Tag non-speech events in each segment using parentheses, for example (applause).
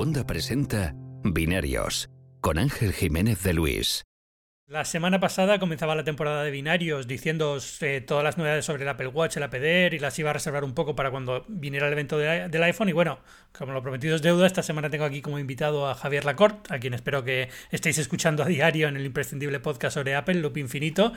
Segunda presenta Binarios con Ángel Jiménez de Luis. La semana pasada comenzaba la temporada de binarios diciéndoos eh, todas las novedades sobre el Apple Watch, el Apple Air y las iba a reservar un poco para cuando viniera el evento del iPhone. Y bueno, como lo prometido es deuda, esta semana tengo aquí como invitado a Javier Lacorte, a quien espero que estéis escuchando a diario en el imprescindible podcast sobre Apple, Loop Infinito.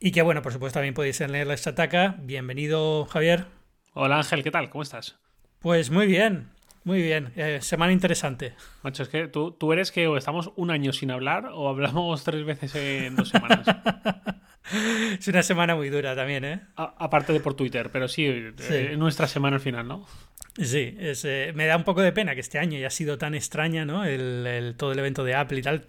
Y que bueno, por supuesto también podéis leer la Stataca. Bienvenido, Javier. Hola Ángel, ¿qué tal? ¿Cómo estás? Pues muy bien, muy bien, eh, semana interesante. Macho, es que tú, tú eres que o estamos un año sin hablar o hablamos tres veces en dos semanas. (laughs) es una semana muy dura también, ¿eh? aparte de por Twitter, pero sí, sí. Eh, nuestra semana al final, ¿no? Sí, eh, me da un poco de pena que este año haya sido tan extraña, ¿no? El, todo el evento de Apple y tal.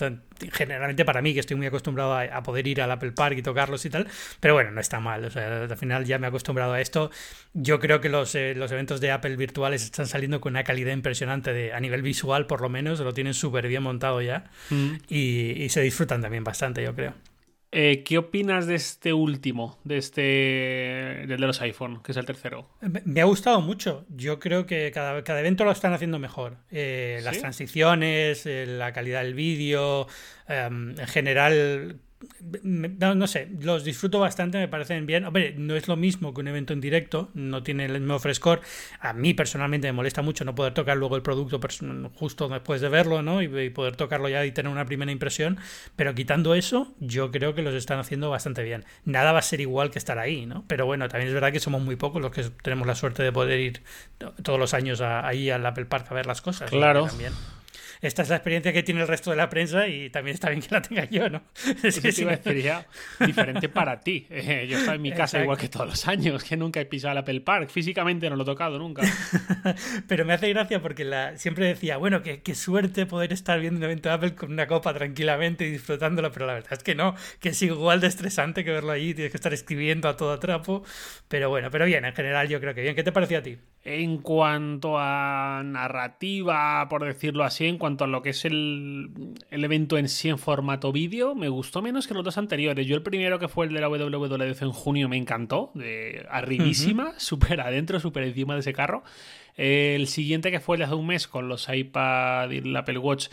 generalmente para mí, que estoy muy acostumbrado a, poder ir al Apple Park y tocarlos y tal. Pero bueno, no está mal. O sea, al final ya me he acostumbrado a esto. Yo creo que los, eh, los eventos de Apple virtuales están saliendo con una calidad impresionante de, a nivel visual, por lo menos. Lo tienen súper bien montado ya. Mm. Y, y se disfrutan también bastante, yo creo. Eh, ¿Qué opinas de este último, de este, del de los iPhone, que es el tercero? Me ha gustado mucho. Yo creo que cada, cada evento lo están haciendo mejor. Eh, las transiciones, eh, la calidad del vídeo, em, en general no, no, sé, los disfruto bastante, me parecen bien. Hombre, no es lo mismo que un evento en directo, no tiene el mismo frescor. A mí personalmente me molesta mucho no poder tocar luego el producto justo después de verlo, ¿no? Y, poder tocarlo ya y tener una primera impresión. Pero quitando eso, yo creo que los están haciendo bastante bien. Nada va a ser igual que estar ahí, ¿no? Pero bueno, también es verdad que somos muy pocos los que tenemos la suerte de poder ir todos los años ahí al Apple Park a ver las cosas. Claro. También esta es la experiencia que tiene el resto de la prensa y también está bien que la tenga yo, ¿no? Es (laughs) que sí, sería diferente para ti. Eh, yo estoy en mi casa igual que todos los años, que nunca he pisado el Apple Park. Físicamente no lo he tocado nunca. (laughs) Pero me hace gracia porque la, siempre decía, bueno, qué, qué suerte poder estar viendo un evento de Apple con una copa tranquilamente y disfrutándolo, pero la verdad es que no, que es igual de estresante que verlo allí, tienes que estar escribiendo a todo trapo. Pero bueno, pero bien, en general yo creo que bien. ¿Qué te pareció a ti? En cuanto a narrativa, por decirlo así, en cuanto a lo que es el, evento en sí en formato vídeo, me gustó menos que los dos anteriores. Yo el primero que fue el de la WWDC en junio me encantó, de arribísima, (laughs) súper adentro, súper encima de ese carro. El siguiente que fue el de hace un mes con los iPad y el Apple Watch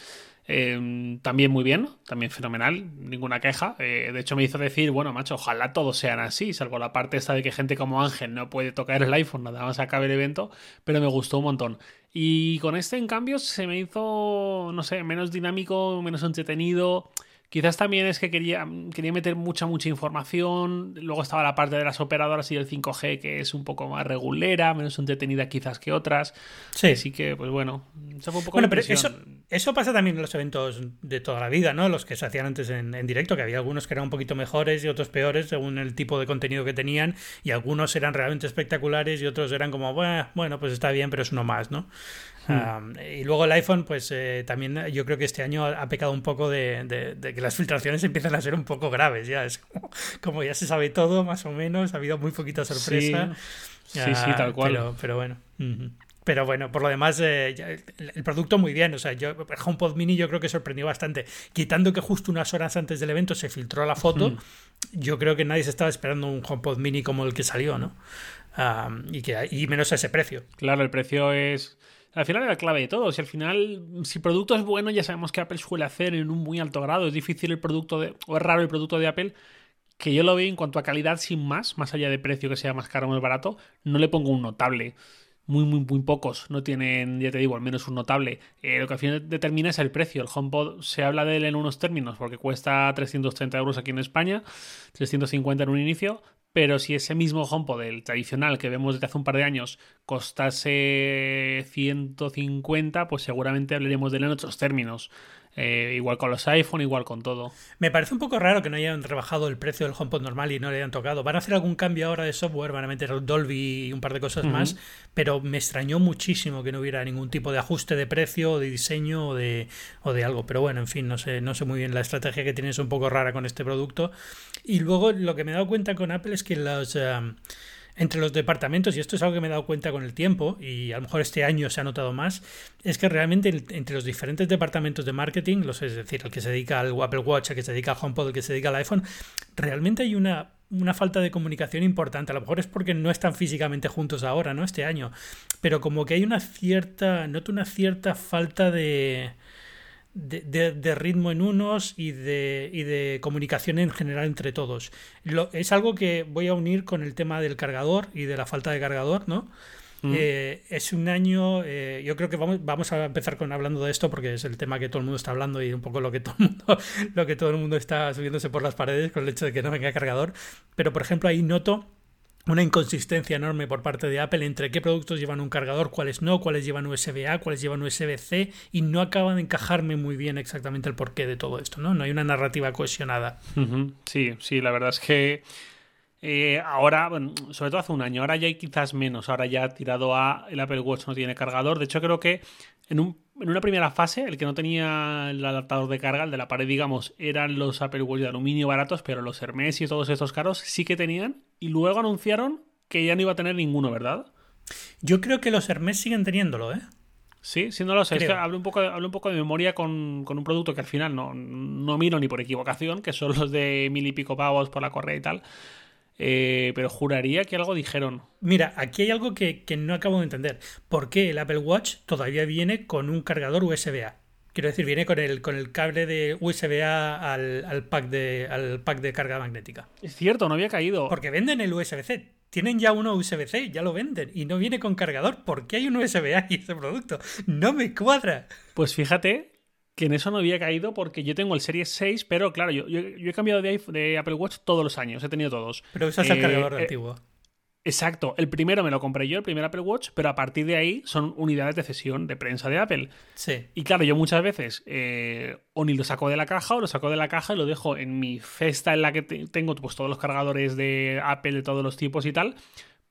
Em, también muy bien, también fenomenal, ninguna queja. Eh, de hecho, me hizo decir, bueno, macho, ojalá todos sean así, salvo la parte esta de que gente como Ángel no puede tocar el iPhone, nada más acabe el evento, pero me gustó un montón. Y con este, en cambio, se me hizo, no sé, menos dinámico, menos entretenido. Quizás también es que quería, quería meter mucha, mucha información. Luego estaba la parte de las operadoras y el 5G, que es un poco más regulera, menos entretenida quizás que otras. Sí. Así que, pues bueno, eso fue un poco Bueno, pero eso, eso pasa también en los eventos de toda la vida, ¿no? Los que se hacían antes en, directo, que había algunos que eran un poquito mejores y otros peores según el tipo de contenido que tenían. Y algunos eran realmente espectaculares y otros eran como, bueno, pues está bien, pero es uno más, ¿no? Hmm. y luego el iPhone, pues eh, también yo creo que este año ha, pecado un poco de, que las filtraciones (laughs) empiezan a ser un poco graves. Ya es como, ya se sabe todo, más o menos. Ha habido muy poquita sorpresa. Sí, sí, tal cual. Pero, bueno. Pero bueno, por lo demás, eh, el, producto muy bien. O sea, yo, el HomePod Mini yo creo que sorprendió bastante. Quitando que justo unas horas antes del evento se filtró la foto, yo creo que nadie se estaba esperando un HomePod Mini como el que salió, ¿no? y, que, y menos a ese precio. Claro, el precio es al final es la clave de todo. Si al final, si el producto es bueno, ya sabemos que Apple suele hacer en un muy alto grado. Es difícil el producto de, o es raro el producto de Apple, que yo lo veo en cuanto a calidad sin más, más allá de precio que sea más caro o más barato, no le pongo un notable. Muy, muy, muy pocos no tienen, ya te digo, al menos un notable. Eh, lo que al final determina es el precio. El HomePod se habla de él en unos términos porque cuesta 330 euros aquí en España, 350 en un inicio, pero si ese mismo HomePod, el tradicional que vemos desde hace un par de años, costase 150, pues seguramente hablaremos de él en otros términos. Eh, igual con los iPhone, igual con todo. Me parece un poco raro que no hayan rebajado el precio del HomePod normal y no le hayan tocado. Van a hacer algún cambio ahora de software, van a meter Dolby y un par de cosas más, pero me extrañó muchísimo que no hubiera ningún tipo de ajuste de precio, o de diseño o de, o de algo. Pero bueno, en fin, no sé, no sé muy bien. La estrategia que tiene es un poco rara con este producto. Y luego lo que me he dado cuenta con Apple es que los... Um, entre los departamentos, y esto es algo que me he dado cuenta con el tiempo, y a lo mejor este año se ha notado más, es que realmente entre los diferentes departamentos de marketing, los, es decir, el que se dedica al Apple Watch, el que se dedica al HomePod, el que se dedica al iPhone, realmente hay una una falta de comunicación importante. A lo mejor es porque no están físicamente juntos ahora, ¿no? Este año. Pero como que hay una cierta, noto una cierta falta de, de, ritmo en unos y de, y de comunicación en general entre todos. Lo, es algo que voy a unir con el tema del cargador y de la falta de cargador, ¿no? Eh, es un año, eh, yo creo que vamos, vamos a empezar con hablando de esto porque es el tema que todo el mundo está hablando y un poco lo que todo el mundo, (laughs) lo que todo el mundo está subiéndose por las paredes con el hecho de que no venga cargador. Pero por ejemplo ahí noto una inconsistencia enorme por parte de Apple entre qué productos llevan un cargador, cuáles no, cuáles llevan USB-A, cuáles llevan USB-C y no acaba de encajarme muy bien exactamente el porqué de todo esto, ¿no? No hay una narrativa cohesionada. Sí, sí, la verdad es que eh, ahora, bueno, sobre todo hace un año, ahora ya hay quizás menos, ahora ya ha tirado a el Apple Watch no tiene cargador. De hecho, creo que en, un, en una primera fase, el que no tenía el adaptador de carga, el de la pared, digamos, eran los Apple Watch de aluminio baratos, pero los Hermes y todos estos caros sí que tenían. Y luego anunciaron que ya no iba a tener ninguno, ¿verdad? Yo creo que los Hermes siguen teniéndolo, ¿eh? Sí, sí, no lo sé. Es que hablo un, poco, hablo un poco de memoria con, con, un producto que al final no, no miro ni por equivocación, que son los de mil y pico pavos por la correa y tal. Eh, pero juraría que algo dijeron. Mira, aquí hay algo que, no acabo de entender. ¿Por qué el Apple Watch todavía viene con un cargador USB-A? Quiero decir, viene con el, con el cable de USB-A al, pack de, al pack de carga magnética. Es cierto, no había caído. Porque venden el USB-C. Tienen ya uno USB-C, ya lo venden. Y no viene con cargador. ¿Por qué hay un USB-A y ese producto? No me cuadra. Pues fíjate que en eso no había caído porque yo tengo el Series 6, pero claro, yo, yo, he cambiado de, de, Apple Watch todos los años, he tenido todos. Pero eso es el eh, cargador eh, antiguo. Exacto, el primero me lo compré yo, el primer Apple Watch, pero a partir de ahí son unidades de cesión de prensa de Apple. Sí. Y claro, yo muchas veces eh, o ni lo saco de la caja o lo saco de la caja y lo dejo en mi cesta en la que tengo pues, todos los cargadores de Apple de todos los tipos y tal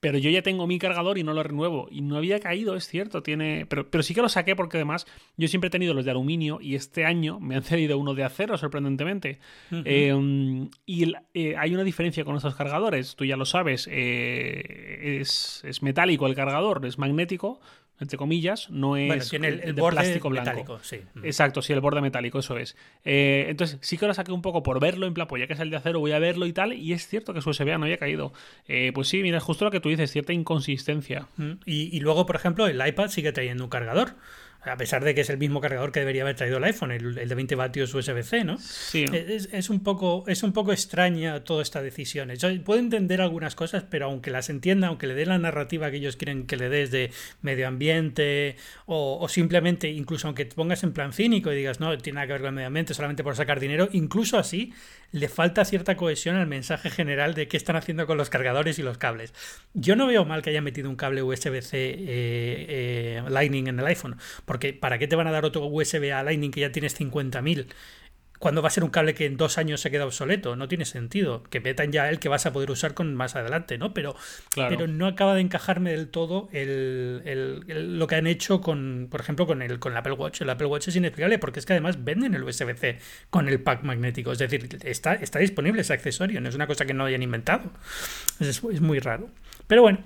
pero yo ya tengo mi cargador y no lo renuevo. Y no había caído, es cierto, tiene. Pero, pero sí que lo saqué porque además yo siempre he tenido los de aluminio y este año me han cedido uno de acero, sorprendentemente. Em, y eh, hay una diferencia con estos cargadores, tú ya lo sabes, eh, es, es metálico el cargador, es magnético, entre comillas, no es tiene el, de plástico blanco. sí. Mm. Exacto, sí, el borde metálico, eso es. Eh, entonces, sí que lo saqué un poco por verlo, en plan, pues ya que es el de acero, voy a verlo y tal, y es cierto que su USB no había caído. Eh, pues sí, mira, es justo lo que tú dices, cierta inconsistencia. Mm. Y, y, luego, por ejemplo, el iPad sigue trayendo un cargador a pesar de que es el mismo cargador que debería haber traído el iPhone, el, de 20 vatios USB-C, ¿no? Sí. Es, un poco, es un poco extraña toda esta decisión. Yo puedo entender algunas cosas, pero aunque las entienda, aunque le dé la narrativa que ellos quieren que le des de medio ambiente, o, simplemente, incluso aunque te pongas en plan cínico y digas, no, tiene nada que ver con el medio ambiente, solamente por sacar dinero, incluso así, le falta cierta cohesión al mensaje general de qué están haciendo con los cargadores y los cables. Yo no veo mal que hayan metido un cable USB-C eh, eh, Lightning en el iPhone, porque ¿para qué te van a dar otro USB a Lightning que ya tienes 50.000? cuando va a ser un cable que en dos años se queda obsoleto? No tiene sentido. Que metan ya el que vas a poder usar con más adelante, ¿no? Pero, pero no acaba de encajarme del todo el, lo que han hecho con, por ejemplo, con el, con el Apple Watch. El Apple Watch es inexplicable porque es que además venden el USB-C con el pack magnético. Es decir, está, está disponible ese accesorio, no es una cosa que no hayan inventado. Es, es muy raro. Pero bueno,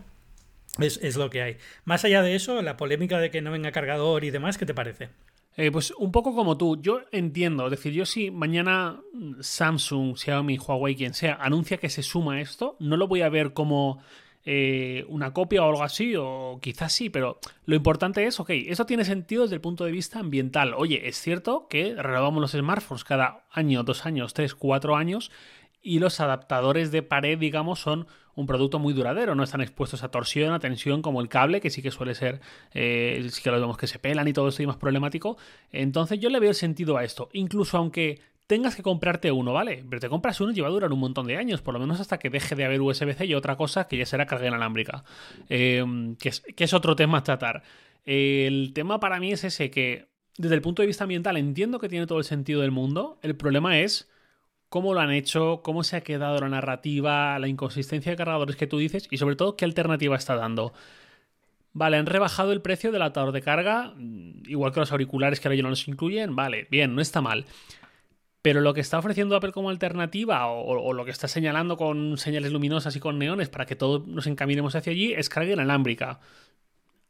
es, es, lo que hay. Más allá de eso, la polémica de que no venga cargador y demás, ¿qué te parece? Eh, pues un poco como tú, yo entiendo, es decir, yo si mañana Samsung, Xiaomi, Huawei, quien sea, anuncia que se suma esto, no lo voy a ver como eh, una copia o algo así, o quizás sí, pero lo importante es, ok, eso tiene sentido desde el punto de vista ambiental. Oye, es cierto que renovamos los smartphones cada año, dos años, tres, cuatro años, y los adaptadores de pared, digamos, son un producto muy duradero, no están expuestos a torsión, a tensión como el cable, que sí que suele ser, eh, sí que lo vemos que se pelan y todo esto y más problemático. Entonces yo le veo el sentido a esto, incluso aunque tengas que comprarte uno, ¿vale? Pero te compras uno y va a durar un montón de años, por lo menos hasta que deje de haber USB-C y otra cosa que ya será carga inalámbrica, em, que, es, que es otro tema a tratar. El tema para mí es ese que, desde el punto de vista ambiental, entiendo que tiene todo el sentido del mundo, el problema es cómo lo han hecho, cómo se ha quedado la narrativa, la inconsistencia de cargadores que tú dices y sobre todo qué alternativa está dando. Vale, han rebajado el precio del adaptador de carga, mm, igual que los auriculares que ahora ya no los incluyen. Vale, bien, no está mal. Pero lo que está ofreciendo Apple como alternativa, o, lo que está señalando con señales luminosas y con neones para que todos nos encaminemos hacia allí, es carga inalámbrica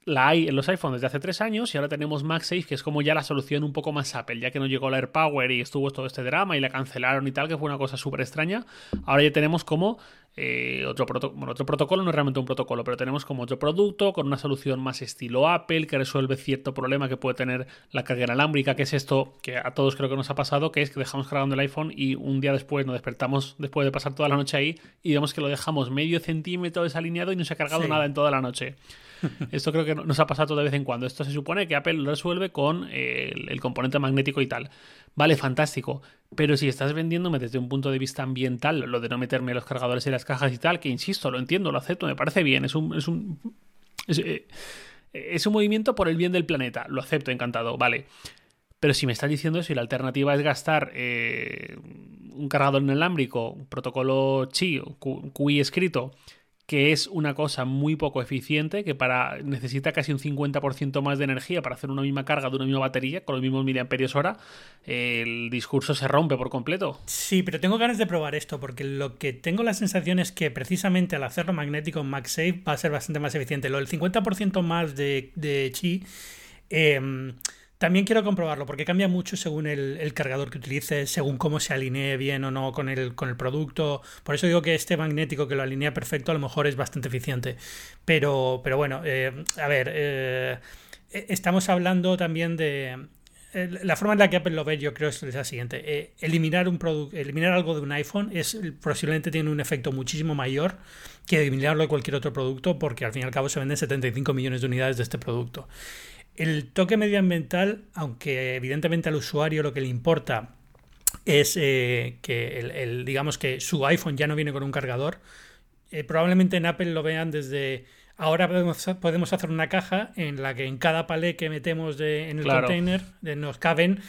la hay en los iPhones desde hace tres años y ahora tenemos MagSafe, que es como ya la solución un poco más Apple, ya que no llegó la AirPower y estuvo todo este drama y la cancelaron y tal, que fue una cosa súper extraña. Ahora ya tenemos como eh, otro, bueno, otro protocolo, no es realmente un protocolo, pero tenemos como otro producto con una solución más estilo Apple que resuelve cierto problema que puede tener la carga inalámbrica, que es esto que a todos creo que nos ha pasado, que es que dejamos cargando el iPhone y un día después nos despertamos después de pasar toda la noche ahí y vemos que lo dejamos medio centímetro desalineado y no se ha cargado nada en toda la noche. Esto creo que nos ha pasado de vez en cuando. Esto se supone que Apple lo resuelve con eh, el, componente magnético y tal. Vale, fantástico. Pero si estás vendiéndome desde un punto de vista ambiental, lo de no meterme los cargadores en las cajas y tal, que insisto, lo entiendo, lo acepto, me parece bien. Es un. Es un, es, eh, un movimiento por el bien del planeta. Lo acepto, encantado. Vale. Pero si me estás diciendo eso y la alternativa es gastar eh, un cargador inalámbrico, protocolo Qi, QI escrito, que es una cosa muy poco eficiente, que para necesita casi un 50% más de energía para hacer una misma carga de una misma batería con los mismos miliamperios hora, el discurso se rompe por completo. Sí, pero tengo ganas de probar esto, porque lo que tengo la sensación es que precisamente al hacerlo magnético en MagSafe va a ser bastante más eficiente. Lo del 50% más de, de Qi... Eh, también quiero comprobarlo porque cambia mucho según el, cargador que utilices, según cómo se alinee bien o no con el, con el producto. Por eso digo que este magnético que lo alinea perfecto a lo mejor es bastante eficiente. Pero, pero bueno, eh, a ver, eh, e, estamos hablando también de... La forma en la que Apple lo ve yo creo es la siguiente. Eh, eliminar, un eliminar algo de un iPhone es posiblemente tiene un efecto muchísimo mayor que eliminarlo de cualquier otro producto porque al fin y al cabo se venden 75 millones de unidades de este producto. El toque medioambiental, aunque evidentemente al usuario lo que le importa es eh, que el, digamos que su iPhone ya no viene con un cargador, eh, probablemente en Apple lo vean desde Ahora podemos, hacer una caja en la que en cada palé que metemos en el container nos caben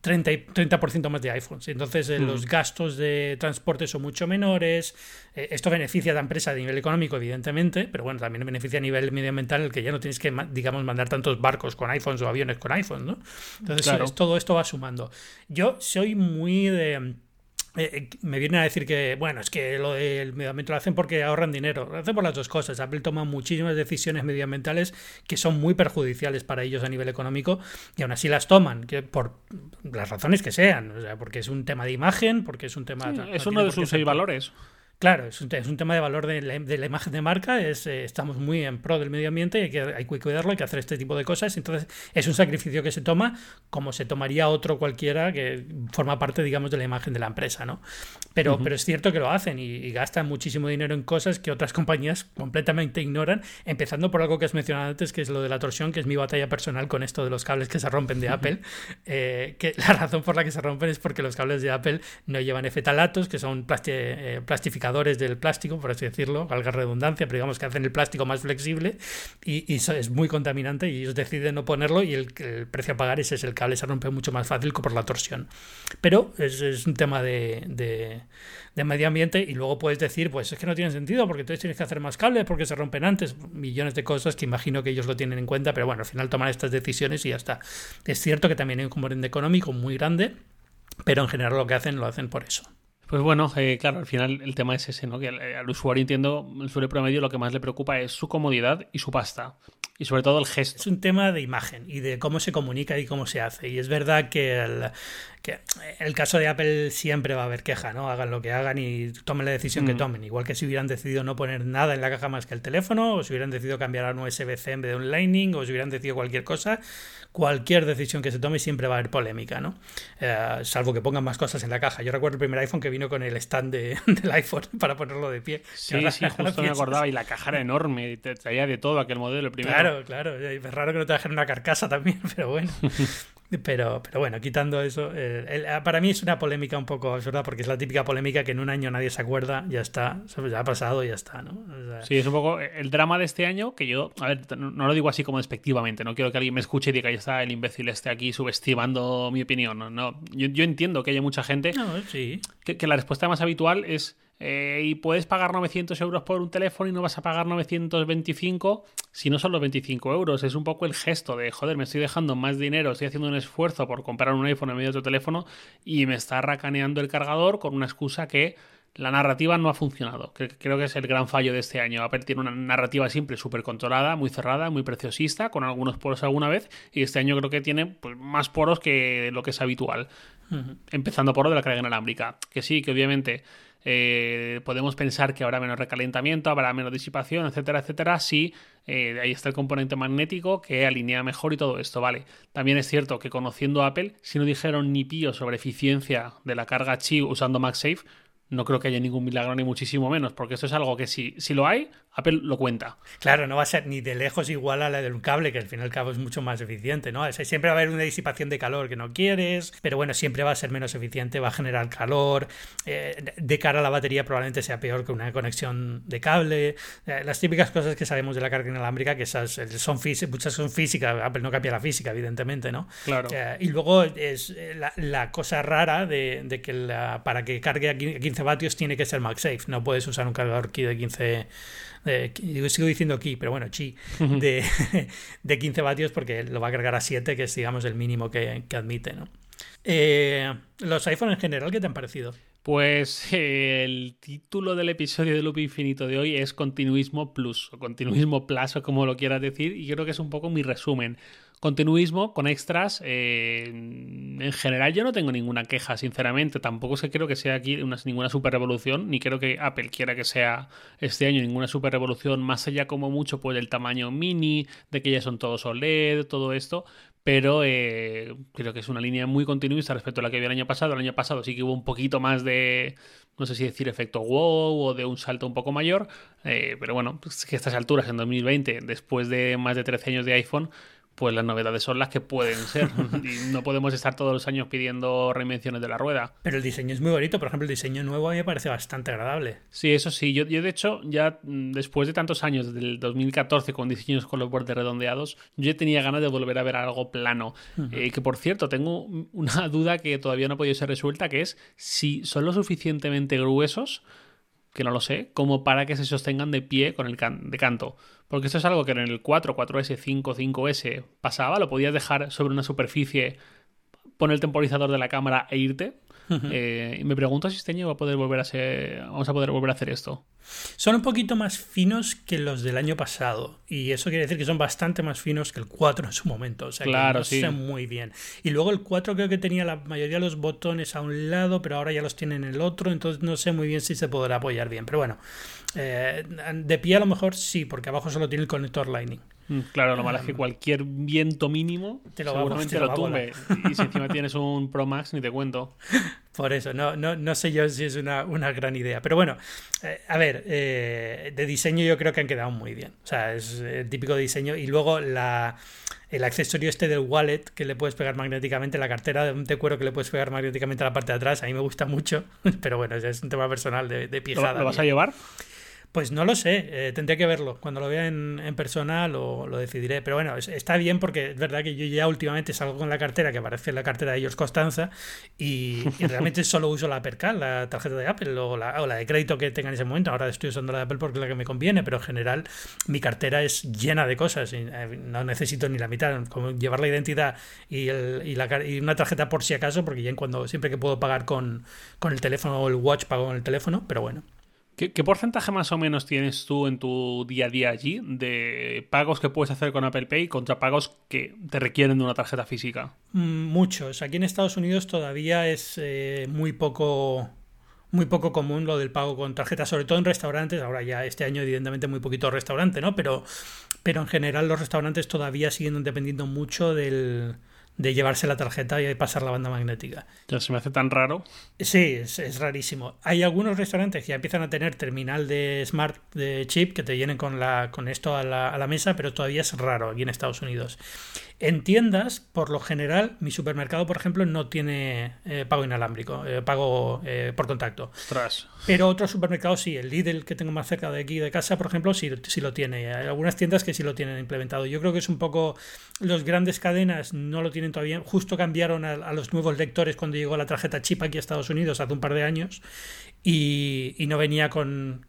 30, 30% más de iPhones. Entonces eh, los mm. gastos de transporte son mucho menores. Eh, esto beneficia a la empresa a nivel económico, evidentemente, pero bueno, también beneficia a nivel medioambiental el que ya no tienes que, digamos, mandar tantos barcos con iPhones o aviones con iPhones, ¿no? Entonces todo esto va sumando. Yo soy muy de eh, eh, me vienen a decir que, bueno, es que lo del medioambiente lo hacen porque ahorran dinero. Lo hacen por las dos cosas. Apple toma muchísimas decisiones medioambientales que son muy perjudiciales para ellos a nivel económico y aún así las toman, que por las razones que sean. O sea, porque es un tema de imagen, porque es un tema. es uno de sus seis valores. Claro, es un, es un, tema de valor de la, imagen de marca, es, eh, estamos muy en pro del medio ambiente y hay que, hay que cuidarlo, hay que hacer este tipo de cosas. Entonces, es un sacrificio que se toma como se tomaría otro cualquiera que forma parte, digamos, de la imagen de la empresa, ¿no? Pero, pero es cierto que lo hacen y, gastan muchísimo dinero en cosas que otras compañías completamente ignoran, empezando por algo que has mencionado antes, que es lo de la torsión, que es mi batalla personal con esto de los cables que se rompen de Apple. Eh, que la (laughs) razón por la que se rompen es porque los cables de Apple no llevan fetalatos, que son eh, plastificados del plástico, por así decirlo, valga redundancia, pero digamos que hacen el plástico más flexible y, y es muy contaminante y ellos deciden no ponerlo y el, precio a pagar es el cable se rompe mucho más fácil que por la torsión. Pero es, un tema de, de, medio ambiente y luego puedes decir, pues es que no tiene sentido porque entonces tienes que hacer más cables porque se rompen antes, millones de cosas que imagino que ellos lo tienen en cuenta, pero bueno, al final toman estas decisiones y ya está. Es cierto que también hay un componente económico muy grande, pero en general lo que hacen lo hacen por eso. Pues bueno, eh, claro, al final el tema es ese, ¿no? Que al, usuario entiendo, el usuario promedio lo que más le preocupa es su comodidad y su pasta. Y sobre todo el gesto. Es un tema de imagen y de cómo se comunica y cómo se hace. Y es verdad que el, que el caso de Apple siempre va a haber queja, ¿no? Hagan lo que hagan y tomen la decisión que mm. tomen. Igual que si hubieran decidido no poner nada en la caja más que el teléfono, o si hubieran decidido cambiar a un USB-C en vez de un Lightning, o si hubieran decidido cualquier cosa, cualquier decisión que se tome siempre va a haber polémica, ¿no? Eh, salvo que pongan más cosas en la caja. Yo recuerdo el primer iPhone que vino con el stand (laughs) del iPhone para ponerlo de pie. Sí, sí, justo me acordaba. Y la caja era enorme y te traía de todo aquel modelo, el primero. Claro, claro. Es raro que no te dejen una carcasa también, (laughs) pero bueno. (laughs) Pero, pero bueno, quitando eso, eh, ah, para mí es una polémica un poco absurda porque es la típica polémica que en un año nadie se acuerda, ya está, ya ha pasado y ya está, ¿no? sí, es un poco el drama de este año que yo, a ver, no, lo digo así como despectivamente, no quiero que alguien me escuche y diga, ya está el imbécil este aquí subestimando mi opinión, no, no. Yo, entiendo que haya mucha gente que, que la respuesta más habitual es eh, y puedes pagar 900 euros por un teléfono y no vas a pagar 925 si no son los 25 euros. Es un poco el gesto de, joder, me estoy dejando más dinero, estoy haciendo un esfuerzo por comprar un iPhone en medio de otro teléfono y me está racaneando el cargador con una excusa que la narrativa no ha funcionado. Creo que es el gran fallo de este año. Apple tiene una narrativa siempre súper controlada, muy cerrada, muy preciosista, con algunos poros alguna vez, y este año creo que tiene pues, más poros que lo que es habitual. Empezando por lo de la carga inalámbrica. Que sí, que obviamente eh, podemos pensar que habrá menos recalentamiento, habrá menos disipación, etcétera, etcétera, si eh, ahí está el componente magnético que alinea mejor y todo esto, ¿vale? También es cierto que conociendo Apple, si no dijeron ni pío sobre eficiencia de la carga Qi usando MagSafe, no creo que haya ningún milagro ni muchísimo menos, porque esto es algo que si, si lo hay, Apple lo cuenta. Claro, no va a ser ni de lejos igual a la de un cable, que al fin y al cabo es mucho más eficiente, ¿no? siempre va a haber una disipación de calor que no quieres, pero bueno, siempre va a ser menos eficiente, va a generar calor. Eh, de cara a la batería probablemente sea peor que una conexión de cable. Eh, las típicas cosas que sabemos de la carga inalámbrica, que esas eh, son muchas son físicas, Apple no cambia la física, evidentemente, ¿no? Claro. y luego es la, cosa rara de, que para que cargue a 15 vatios tiene que ser MagSafe, no puedes usar un cargador key de 15 sigo diciendo aquí, pero bueno, chi, de, (laughs) de 15 vatios porque lo va a cargar a 7, que es digamos el mínimo que, admite, ¿no? Eh, los iPhone en general, ¿qué te han parecido? Pues el título del episodio de Loop Infinito de hoy es Continuismo Plus, o Continuismo Plus, o como lo quieras decir, y creo que es un poco mi resumen. Continuismo con extras. Eh, en general, yo no tengo ninguna queja, sinceramente. Tampoco que creo que sea aquí una, ninguna super revolución, ni creo que Apple quiera que sea este año ninguna super revolución, más allá como mucho pues del tamaño mini, de que ya son todos OLED, todo esto. Pero eh, creo que es una línea muy continuista respecto a la que había el año pasado. El año pasado sí que hubo un poquito más de, no sé si decir efecto wow o de un salto un poco mayor. Eh, pero bueno, pues que a estas alturas, en 2020, después de más de 13 años de iPhone, pues las novedades son las que pueden ser. (laughs) y no podemos estar todos los años pidiendo reinvenciones de la rueda. Pero el diseño es muy bonito. Por ejemplo, el diseño nuevo a mí me parece bastante agradable. Sí, eso sí. Yo, yo de hecho, ya mm, después de tantos años, desde el 2014, con diseños con los bordes redondeados, yo ya tenía ganas de volver a ver algo plano. Eh, que por cierto, tengo una duda que todavía no ha podido ser resuelta, que es si son lo suficientemente gruesos que no lo sé, como para que se sostengan de pie con el de canto. Porque esto es algo que en el 4, 4S, 5, 5S pasaba, lo podías dejar sobre una superficie, poner el temporizador de la cámara e irte. Eh, y me pregunto si este año va a poder volver a ser, vamos a poder volver a hacer esto. Son un poquito más finos que los del año pasado. Y eso quiere decir que son bastante más finos que el 4 en su momento. O sea, claro, que no muy bien. Y luego el 4 creo que tenía la mayoría de los botones a un lado, pero ahora ya los tiene en el otro. Entonces no sé muy bien si se podrá apoyar bien. Pero bueno, eh, de pie a lo mejor sí, porque abajo solo tiene el conector Lightning. Mm, claro, lo malo es que cualquier viento mínimo te lo seguramente lo, tumbe. Y si encima tienes un Pro Max, ni te cuento. (laughs) Por eso, no, no, no sé yo si es una, gran idea. Pero bueno, eh, a ver, eh, de diseño yo creo que han quedado muy bien. O sea, es el típico diseño. Y luego la, el accesorio este del wallet que le puedes pegar magnéticamente, la cartera de cuero que le puedes pegar magnéticamente a la parte de atrás, a mí me gusta mucho. (laughs) Pero bueno, es un tema personal de, de piezada. ¿Lo vas a llevar? Pues no lo sé, eh, tendré que verlo. Cuando lo vea en, persona lo, decidiré. Pero bueno, está bien porque es verdad que yo ya últimamente salgo con la cartera que parece la cartera de ellos Constanza y, (laughs) realmente solo uso la Percal, la tarjeta de Apple o la, o la, de crédito que tenga en ese momento. Ahora estoy usando la de Apple porque es la que me conviene, pero en general mi cartera es llena de cosas y eh, no necesito ni la mitad. Como llevar la identidad y, y, la, y una tarjeta por si acaso, porque ya en cuando siempre que puedo pagar con, con el teléfono o el watch pago con el teléfono, pero bueno. ¿Qué, porcentaje más o menos tienes tú en tu día a día allí de pagos que puedes hacer con Apple Pay contra pagos que te requieren de una tarjeta física? Mm, muchos. Aquí en Estados Unidos todavía es eh, muy poco muy poco común lo del pago con tarjeta, sobre todo en restaurantes. Ahora ya este año evidentemente muy poquito restaurante, ¿no? Pero, pero en general los restaurantes todavía siguen dependiendo mucho del, de llevarse la tarjeta y pasar la banda magnética. Ya se me hace tan raro. Sí, es, rarísimo. Hay algunos restaurantes que ya empiezan a tener terminal de smart de chip que te llenen con, la, con esto a la, a la mesa, pero todavía es raro aquí en Estados Unidos. En tiendas, por lo general, mi supermercado, por ejemplo, no tiene eh, pago inalámbrico, eh, pago eh, por contacto. Pero otros supermercados sí, el Lidl que tengo más cerca de aquí de casa, por ejemplo, sí, sí lo tiene. Hay algunas tiendas que sí lo tienen implementado. Yo creo que es un poco. Los grandes cadenas no lo tienen todavía. Justo cambiaron a, los nuevos lectores cuando llegó la tarjeta chip aquí a Estados Unidos hace un par de años y, no venía con,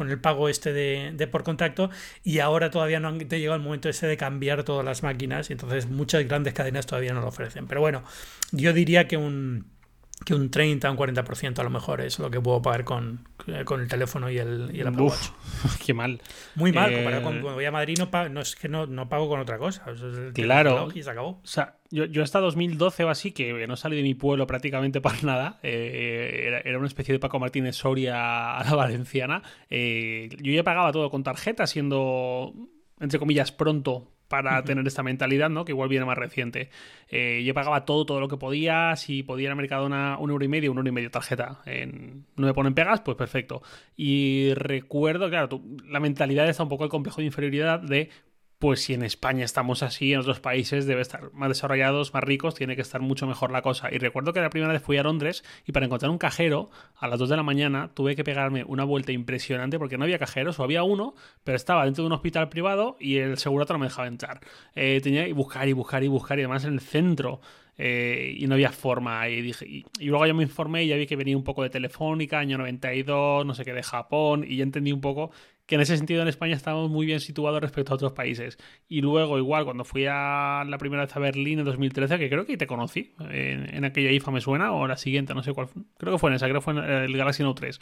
el pago este de, por contacto y ahora todavía no han llegado el momento ese de cambiar todas las máquinas y entonces muchas grandes cadenas todavía no lo ofrecen. Pero bueno, yo diría que un que un 30 o un 40% a lo mejor es lo que puedo pagar con, eh, con el teléfono y el, y el Apple Watch. (laughs) Qué mal. Muy mal, comparado con eh, cuando voy a Madrid no, no es que no, no, pago con otra cosa. claro. Y se acabó. O sea, yo, yo, hasta 2012 o así, que no salí de mi pueblo prácticamente para nada, eh, era, una especie de Paco Martínez Soria a la (laughs) valenciana, yo ya pagaba todo con tarjeta, siendo, entre comillas, pronto para tener esta mentalidad, ¿no? Que igual viene más reciente. Eh, yo pagaba todo, todo lo que podía. Si podía ir al mercado una, un euro y medio, un euro y medio tarjeta. En, no me ponen pegas, pues perfecto. Y recuerdo, claro, la mentalidad está un poco el complejo de inferioridad de pues si en España estamos así, en otros países debe estar más desarrollados, más ricos, tiene que estar mucho mejor la cosa. Y recuerdo que la primera vez fui a Londres y para encontrar un cajero a las 2 de la mañana tuve que pegarme una vuelta impresionante porque no había cajeros, o había uno, pero estaba dentro de un hospital privado y el seguro no me dejaba entrar. Eh, tenía que buscar y buscar y buscar y además en el centro. Eh, y no había forma. Y, luego yo me informé y ya vi que venía un poco de Telefónica, año 92, no sé qué, de Japón, y ya entendí un poco que en ese sentido en España estamos muy bien situados respecto a otros países. Y luego, igual, cuando fui a la primera vez a Berlín en 2013, que creo que te conocí, en, aquella IFA me suena, o la siguiente, no sé cuál, creo que fue en esa, creo que fue en el Galaxy Note 3.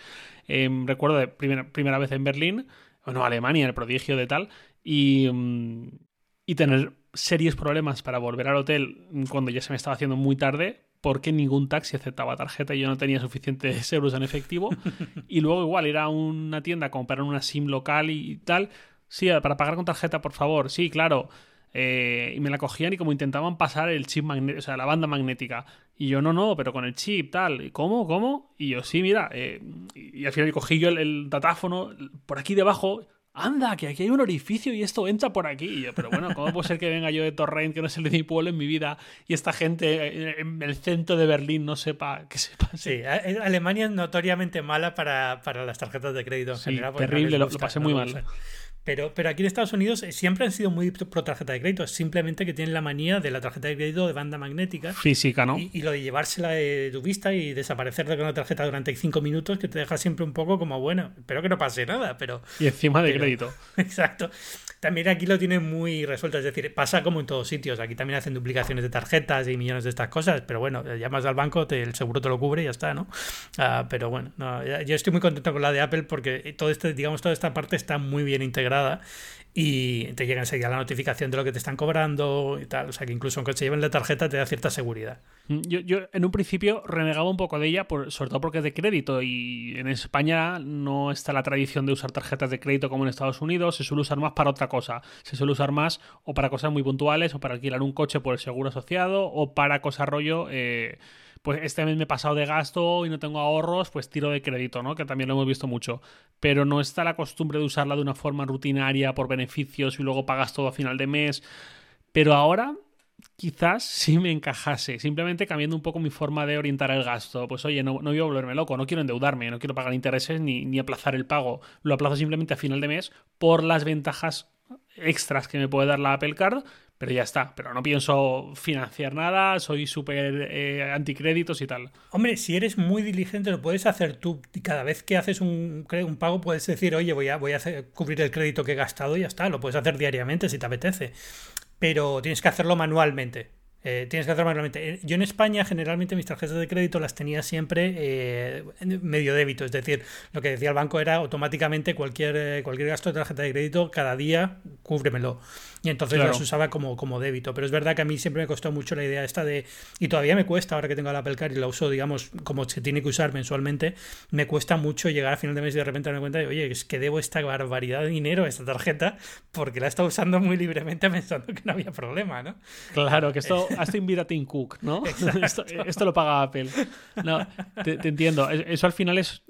Em, recuerdo de primera, primera vez en Berlín, bueno, Alemania, el prodigio de tal, y, mm, y tener serios problemas para volver al hotel cuando ya se me estaba haciendo muy tarde porque ningún taxi aceptaba tarjeta y yo no tenía suficientes euros en efectivo. (laughs) y luego igual ir a una tienda a comprar una SIM local y tal. Sí, para pagar con tarjeta, por favor. Sí, claro. Eh, y me la cogían y como intentaban pasar el chip magnético, o sea, la banda magnética. Y yo, no, no, pero con el chip, tal. ¿Cómo? ¿Cómo? Y yo, sí, mira. Eh", y, al final cogí yo el, el, datáfono por aquí debajo anda, que aquí hay un orificio y esto entra por aquí. pero bueno, ¿cómo puede ser que venga yo de Torrent, que no es el de mi pueblo en mi vida, y esta gente en el centro de Berlín no sepa que sepa? Sí, Alemania es notoriamente mala para, las tarjetas de crédito en general. Terrible, lo, pasé muy mal. Pero, pero aquí en Estados Unidos eh, siempre han sido muy pro tarjeta de crédito, simplemente que tienen la manía de la tarjeta de crédito de banda magnética. Física, ¿no? Y, lo de llevársela de tu vista y desaparecer de una tarjeta durante cinco minutos, que te deja siempre un poco como, bueno, espero que no pase nada, pero... Y encima de (laughs) crédito. (laughs) Exacto. También aquí lo tienen muy resuelto, es decir, pasa como en todos sitios. Aquí también hacen duplicaciones de tarjetas y millones de estas cosas, pero bueno, llamas al banco, el seguro te lo cubre y ya está, ¿no? Ah, pero bueno, yo estoy muy contento con la de Apple porque todo este, digamos, toda esta parte está muy bien integrada y te llega enseguida la notificación de lo que te están cobrando y tal. O sea que incluso aunque se lleven la tarjeta te da cierta seguridad. Mm, yo, yo en un principio renegaba un poco de ella, por, sobre todo porque es de crédito y en España no está la tradición de usar tarjetas de crédito como en Estados Unidos, se suele usar más para otra cosa. Se suele usar más o para cosas muy puntuales o para alquilar un coche por el seguro asociado o para cosas rollo... Eh, pues este mes me he pasado de gasto y no tengo ahorros, pues tiro de crédito, ¿no? Que también lo hemos visto mucho. Pero no está la costumbre de usarla de una forma rutinaria por beneficios y luego pagas todo a final de mes. Pero ahora quizás (laughs) sí me encajase, simplemente cambiando un poco mi forma de orientar el gasto. Pues oye, no, no voy a volverme loco, no quiero endeudarme, no quiero pagar intereses ni, ni aplazar el pago. Lo aplazo simplemente a final de mes por las ventajas extras que me puede dar la Apple Card pero ya está. Pero no pienso financiar nada, soy súper eh, anticréditos y tal. Hombre, si eres muy diligente, lo puedes hacer tú. Cada vez que haces un, un pago, puedes decir, oye, voy a, voy a cubrir el crédito que he gastado y ya está. Lo puedes hacer diariamente si te apetece. Pero tienes que hacerlo manualmente. Eh, tienes que hacerlo manualmente. Eh, yo en España generalmente mis tarjetas de crédito las tenía siempre eh, medio débito, es decir, lo que decía el banco era automáticamente cualquier, cualquier gasto de tarjeta de crédito cada día cúbremelo. Y entonces las usaba como, como débito. Pero es verdad que a mí siempre me costó mucho la idea esta de, y todavía me cuesta ahora que tengo la Apple Card y la uso, digamos, como se tiene que usar mensualmente, me cuesta mucho llegar a final de mes y de repente me cuenta de, oye, es que debo esta barbaridad de dinero a esta tarjeta porque la he estado usando muy libremente (laughs) pensando que no había problema, ¿no? Claro, que esto (laughs) hasta invita a Tim Cook, ¿no? (laughs) Esto, lo paga Apple. No, te, entiendo. Eso al final es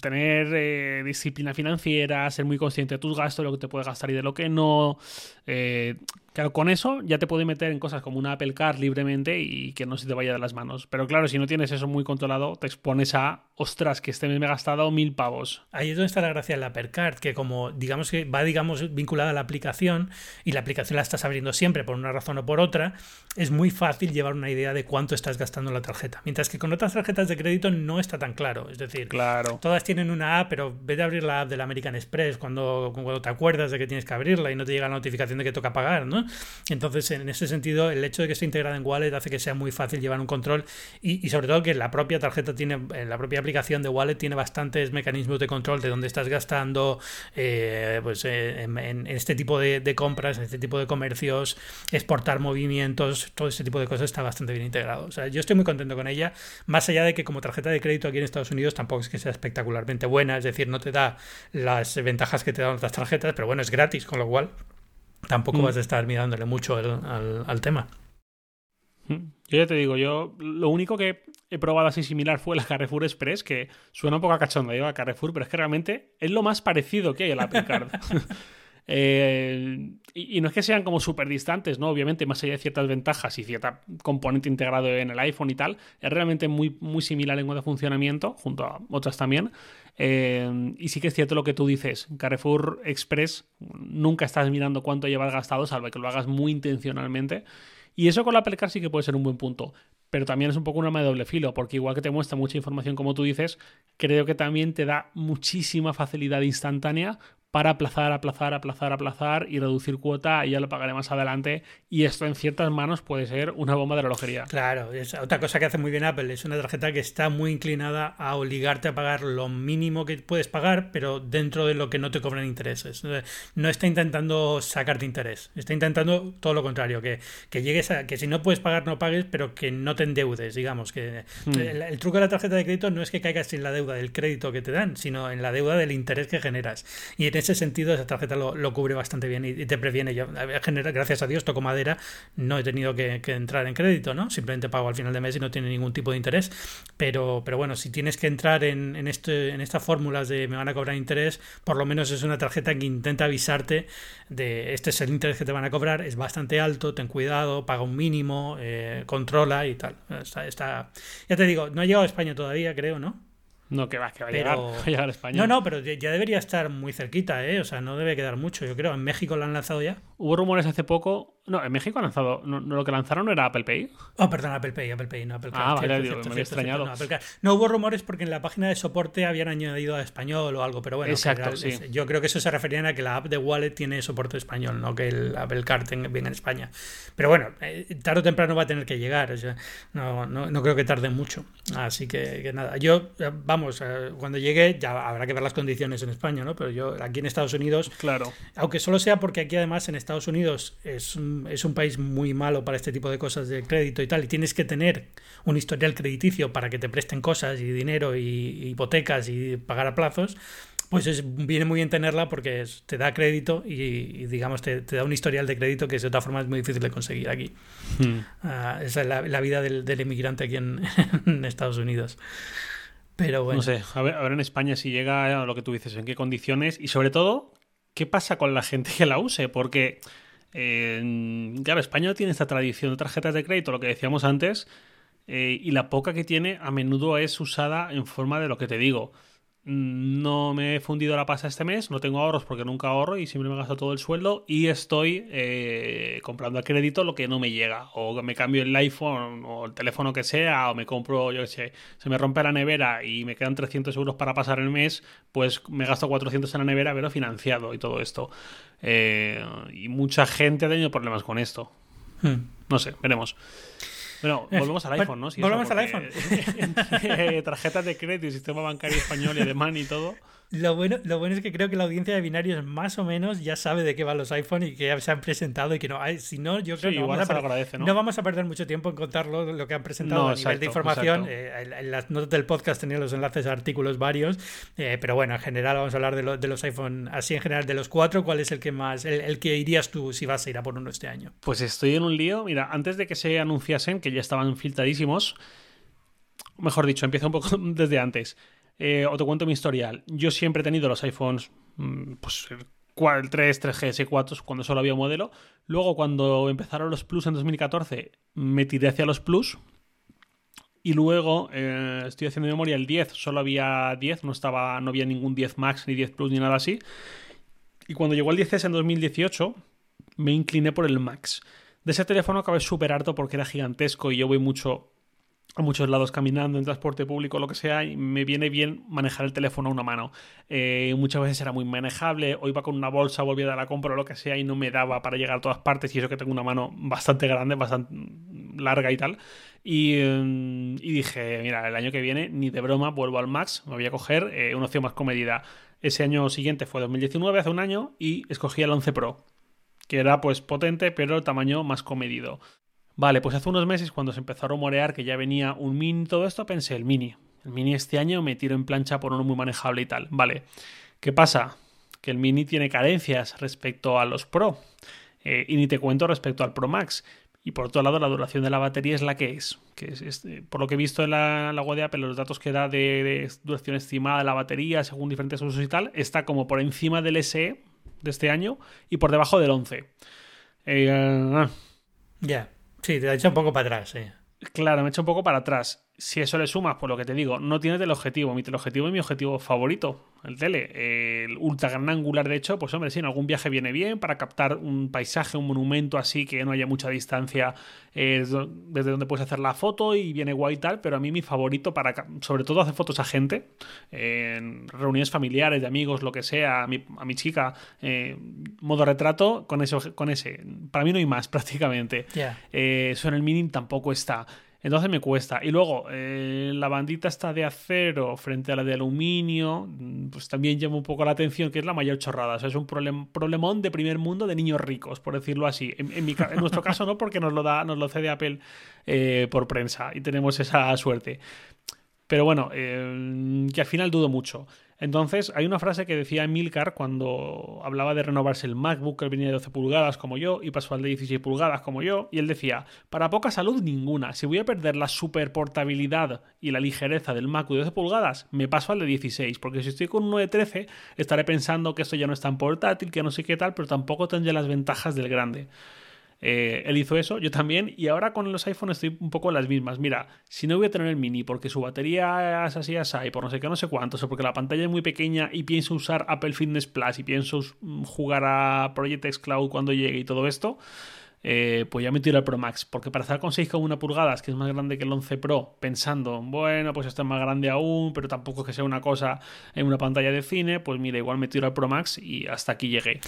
tener eh, disciplina financiera, ser muy consciente de tus gastos, de lo que te puedes gastar y de lo que no. Eh, Claro, con eso ya te puede meter en cosas como una Apple Card libremente y que no se te vaya de las manos. Pero claro, si no tienes eso muy controlado, te expones a, ostras, que este mes me he gastado mil pavos. Ahí es donde está la gracia de la Apple Card, que como digamos que va digamos vinculada a la aplicación y la aplicación la estás abriendo siempre por una razón o por otra, es muy fácil llevar una idea de cuánto estás gastando en la tarjeta. Mientras que con otras tarjetas de crédito no está tan claro. Es decir, claro. todas tienen una app, pero ve de abrir la app del American Express cuando, cuando te acuerdas de que tienes que abrirla y no te llega la notificación de que toca pagar, ¿no? Entonces, en ese sentido, el hecho de que esté integrada en Wallet hace que sea muy fácil llevar un control y, sobre todo que la propia tarjeta tiene, la propia aplicación de Wallet tiene bastantes mecanismos de control de dónde estás gastando, eh, pues eh, en, este tipo de, de, compras, en este tipo de comercios, exportar movimientos, todo ese tipo de cosas está bastante bien integrado. O sea, yo estoy muy contento con ella, más allá de que como tarjeta de crédito aquí en Estados Unidos tampoco es que sea espectacularmente buena, es decir, no te da las ventajas que te dan otras tarjetas, pero bueno, es gratis, con lo cual tampoco mm. vas a estar mirándole mucho al, tema. Mm. Yo ya te digo, yo lo único que he probado así similar fue la Carrefour Express, que suena un poco a cachondo, lleva Carrefour, pero es que realmente es lo más parecido que hay a la Apple Card. (laughs) Eh, y, no es que sean como súper distantes, ¿no? Obviamente, más allá de ciertas ventajas y cierta componente integrado en el iPhone y tal, es realmente muy, muy similar en cuanto a funcionamiento, junto a otras también. Eh, y sí que es cierto lo que tú dices, Carrefour Express nunca estás mirando cuánto llevas gastado, salvo que lo hagas muy intencionalmente. Y eso con la Apple Car sí que puede ser un buen punto. Pero también es un poco un arma de doble filo, porque igual que te muestra mucha información, como tú dices, creo que también te da muchísima facilidad instantánea para aplazar, aplazar, aplazar, aplazar y reducir cuota y ya lo pagaré más adelante. Y esto en ciertas manos puede ser una bomba de relojería. Claro, es otra cosa que hace muy bien Apple. Es una tarjeta que está muy inclinada a obligarte a pagar lo mínimo que puedes pagar, pero dentro de lo que no te cobran intereses. No está intentando sacarte interés. Está intentando todo lo contrario, que, llegues a que si no puedes pagar, no pagues, pero que no te endeudes, digamos. que hmm. el, truco de la tarjeta de crédito no es que caigas en la deuda del crédito que te dan, sino en la deuda del interés que generas. Y en ese sentido, esa tarjeta lo, cubre bastante bien y, te previene. Yo, gracias a Dios, toco madera, no he tenido que, entrar en crédito, ¿no? Simplemente pago al final de mes y no tiene ningún tipo de interés. Pero, pero bueno, si tienes que entrar en, en, este, en estas fórmulas de me van a cobrar interés, por lo menos es una tarjeta que intenta avisarte de este es el interés que te van a cobrar, es bastante alto, ten cuidado, paga un mínimo, eh, controla y tal. Está, está, ya te digo, no ha llegado a España todavía, creo, ¿no? No, que va, que (laughs) va, a, llegar, a España. No, no, pero ya debería estar muy cerquita, ¿eh? O sea, no debe quedar mucho, yo creo. ¿En México lo han lanzado ya? Hubo rumores hace poco no, en México han lanzado. No, lo que lanzaron no era Apple Pay. Oh, perdón, Apple Pay, Apple Pay, no Apple Card. Ah, vale, me había extrañado. no, hubo rumores porque en la página de soporte habían añadido a español o algo, pero bueno, Exacto, sí. yo creo que eso se refería a que la app de Wallet tiene soporte español, no que el Apple Card venga en España. Pero bueno, eh, tarde o temprano va a tener que llegar. O sea, no, no, no, creo que tarde mucho. Así que, nada. Yo, eh, vamos, eh, cuando llegue ya habrá que ver las condiciones en España, ¿no? Pero yo aquí en Estados Unidos. Claro. Aunque solo sea porque aquí además en Estados Unidos es un es un país muy malo para este tipo de cosas de crédito y tal, y tienes que tener un historial crediticio para que te presten cosas y dinero y hipotecas y pagar a plazos, pues es, viene muy bien tenerla porque te da crédito y, digamos te, da un historial de crédito que de otra forma es muy difícil de conseguir aquí. Hmm. Ah, esa es la, vida del, inmigrante aquí (laughs) en, Estados Unidos. Pero bueno. No sé, a ver, a ver en España si llega a lo que tú dices, en qué condiciones y sobre todo, ¿qué pasa con la gente que la use? Porque claro, España tiene esta tradición de tarjetas de crédito, lo que decíamos antes, eh, y la poca que tiene a menudo es usada en forma de lo que te digo. No me he fundido la pasa este mes, no tengo ahorros porque nunca ahorro y siempre me gasto todo el sueldo y estoy eh, comprando a crédito lo que no me llega. O me cambio el iPhone o el teléfono que sea, o me compro, yo qué sé, se me rompe la nevera y me quedan 300 euros para pasar el mes, pues me gasto 400 en la nevera, pero financiado y todo esto. Eh, y mucha gente ha tenido problemas con esto. Hmm. No sé, veremos. Bueno, volvemos al iPhone, ¿no? volvemos al iPhone. (laughs) tarjetas de crédito, sistema bancario español y alemán y todo. Lo bueno, lo bueno es que creo que la audiencia de binarios más o menos ya sabe de qué van los iPhone y que ya se han presentado y que no hay. Si no, yo creo que no, vamos a ¿no? vamos a perder mucho tiempo en contarlo lo que han presentado a nivel de información. Eh, en, las notas del podcast tenía los enlaces a artículos varios, eh, pero bueno, en general vamos a hablar de, de, los iPhone, así en general de los cuatro, ¿cuál es el que más, el, el, que irías tú si vas a ir a por uno este año? Pues estoy en un lío. Mira, antes de que se anunciasen, que ya estaban filtradísimos, mejor dicho, empiezo un poco (laughs) desde antes. Eh, o te cuento mi historial. Yo siempre he tenido los iPhones, mm, pues el 3, 3GS, 4 cuando solo había modelo. Luego, cuando empezaron los Plus en 2014, me tiré hacia los Plus. Y luego, eh, estoy haciendo memoria, el 10, solo había 10, no, estaba, no había ningún 10 Max ni 10 Plus ni nada así. Y cuando llegó el 10S en 2018, me incliné por el Max. De ese teléfono acabé súper harto porque era gigantesco y yo voy mucho a muchos lados caminando en transporte público lo que sea y me viene bien manejar el teléfono a una mano. Eh, muchas veces era muy manejable o iba con una bolsa, volvía a la compra o lo que sea y no me daba para llegar a todas partes y eso que tengo una mano bastante grande, bastante larga y tal. Y, mm, dije, mira, el año que viene ni de broma vuelvo al Max, me voy a coger eh, una opción más comedida. Ese año siguiente fue 2019, hace un año, y escogí el 11 Pro, que era pues potente pero el tamaño más comedido. Vale, pues hace unos meses cuando se empezó a rumorear que ya venía un mini y todo esto, pensé, el mini. El mini este año me tiro en plancha por uno muy manejable y tal. Vale, ¿qué pasa? Que el mini tiene carencias respecto a los Pro. Eh, y ni te cuento respecto al Pro Max. Y por otro lado, la duración de la batería es la que es. Que es, eh, por lo que he visto en la, la, web de Apple, los datos que da de, duración estimada de la batería según diferentes usos y tal, está como por encima del SE de este año y por debajo del 11. Eh, ah. Ya. Sí, te ha hecho un poco para atrás, sí. Claro, me ha hecho un poco para atrás. Si eso le sumas, por lo que te digo, no tienes el objetivo. Mi teleobjetivo es mi objetivo favorito el tele. El ultra gran angular, de hecho, pues hombre, sí, en algún viaje viene bien para captar un paisaje, un monumento así que no haya mucha distancia eh, desde donde puedes hacer la foto y viene guay y tal, pero a mí mi favorito para, sobre todo, hacer fotos a gente, en reuniones familiares, de amigos, lo que sea, a mi, a mi chica, eh, modo retrato, con ese, con ese. Para mí no hay más (laughs) prácticamente. Eh, eso en el mini tampoco está. Entonces me cuesta. Y luego, eh, la bandita está de acero frente a la de aluminio, mm, pues también llama un poco la atención, que es la mayor chorrada. O sea, es un problemón de primer mundo de niños ricos, por decirlo así. En, nuestro caso no, porque nos lo da, nos lo cede Apple eh, por prensa y tenemos esa suerte. Pero bueno, eh, que al final dudo mucho. Entonces, hay una frase que decía Milcar cuando hablaba de renovarse el MacBook, que venía de 12 pulgadas como yo y pasó al de 16 pulgadas como yo, y él decía, para poca salud ninguna, si voy a perder la superportabilidad y la ligereza del MacBook de 12 pulgadas, me paso al de 16, porque si estoy con uno de 13, estaré pensando que esto ya no es tan portátil, que no sé qué tal, pero tampoco tendré las ventajas del grande. Eh, él hizo eso, yo también, y ahora con los iPhones estoy un poco en las mismas. Mira, si no voy a tener el mini porque su batería es así, así, por no sé qué, no sé cuántos, o porque la pantalla es muy pequeña y pienso usar Apple Fitness Plus y pienso mm, jugar a Project X Cloud cuando llegue y todo esto, eh, pues ya me tiro el Pro Max. Porque para estar con 6,1 pulgadas, que es más grande que el 11 Pro, pensando, bueno, pues esto es más grande aún, pero tampoco es que sea una cosa en una pantalla de cine, pues mira, igual me tiro el Pro Max y hasta aquí llegué.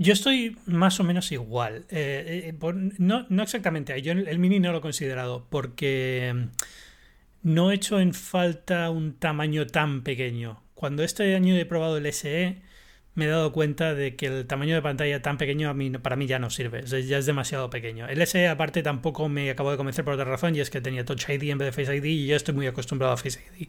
Yo estoy más o menos igual. Eh, eh, no, no, exactamente. Yo el mini no lo he considerado porque no he hecho en falta un tamaño tan pequeño. Cuando este año he probado el SE, me he dado cuenta de que el tamaño de pantalla tan pequeño a mí, para mí ya no sirve, ya es demasiado pequeño. El SE aparte tampoco me acabo de convencer por otra razón y es que tenía Touch ID en vez de Face ID y yo estoy muy acostumbrado a Face ID.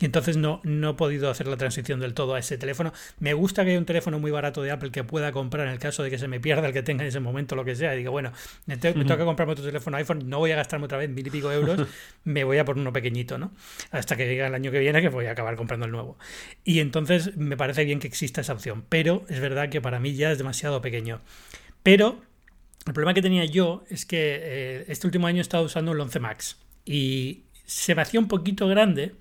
Y entonces no, no he podido hacer la transición del todo a ese teléfono. Me gusta que haya un teléfono muy barato de Apple que pueda comprar en el caso de que se me pierda el que tenga en ese momento, lo que sea. Y digo, bueno, me, tengo, que comprarme otro teléfono iPhone, no voy a gastarme otra vez mil y pico euros, (laughs) me voy a por uno pequeñito, ¿no? Hasta que llegue el año que viene que voy a acabar comprando el nuevo. Y entonces me parece bien que exista esa opción, pero es verdad que para mí ya es demasiado pequeño. Pero el problema que tenía yo es que eh, este último año he estado usando el 11 Max y se me hacía un poquito grande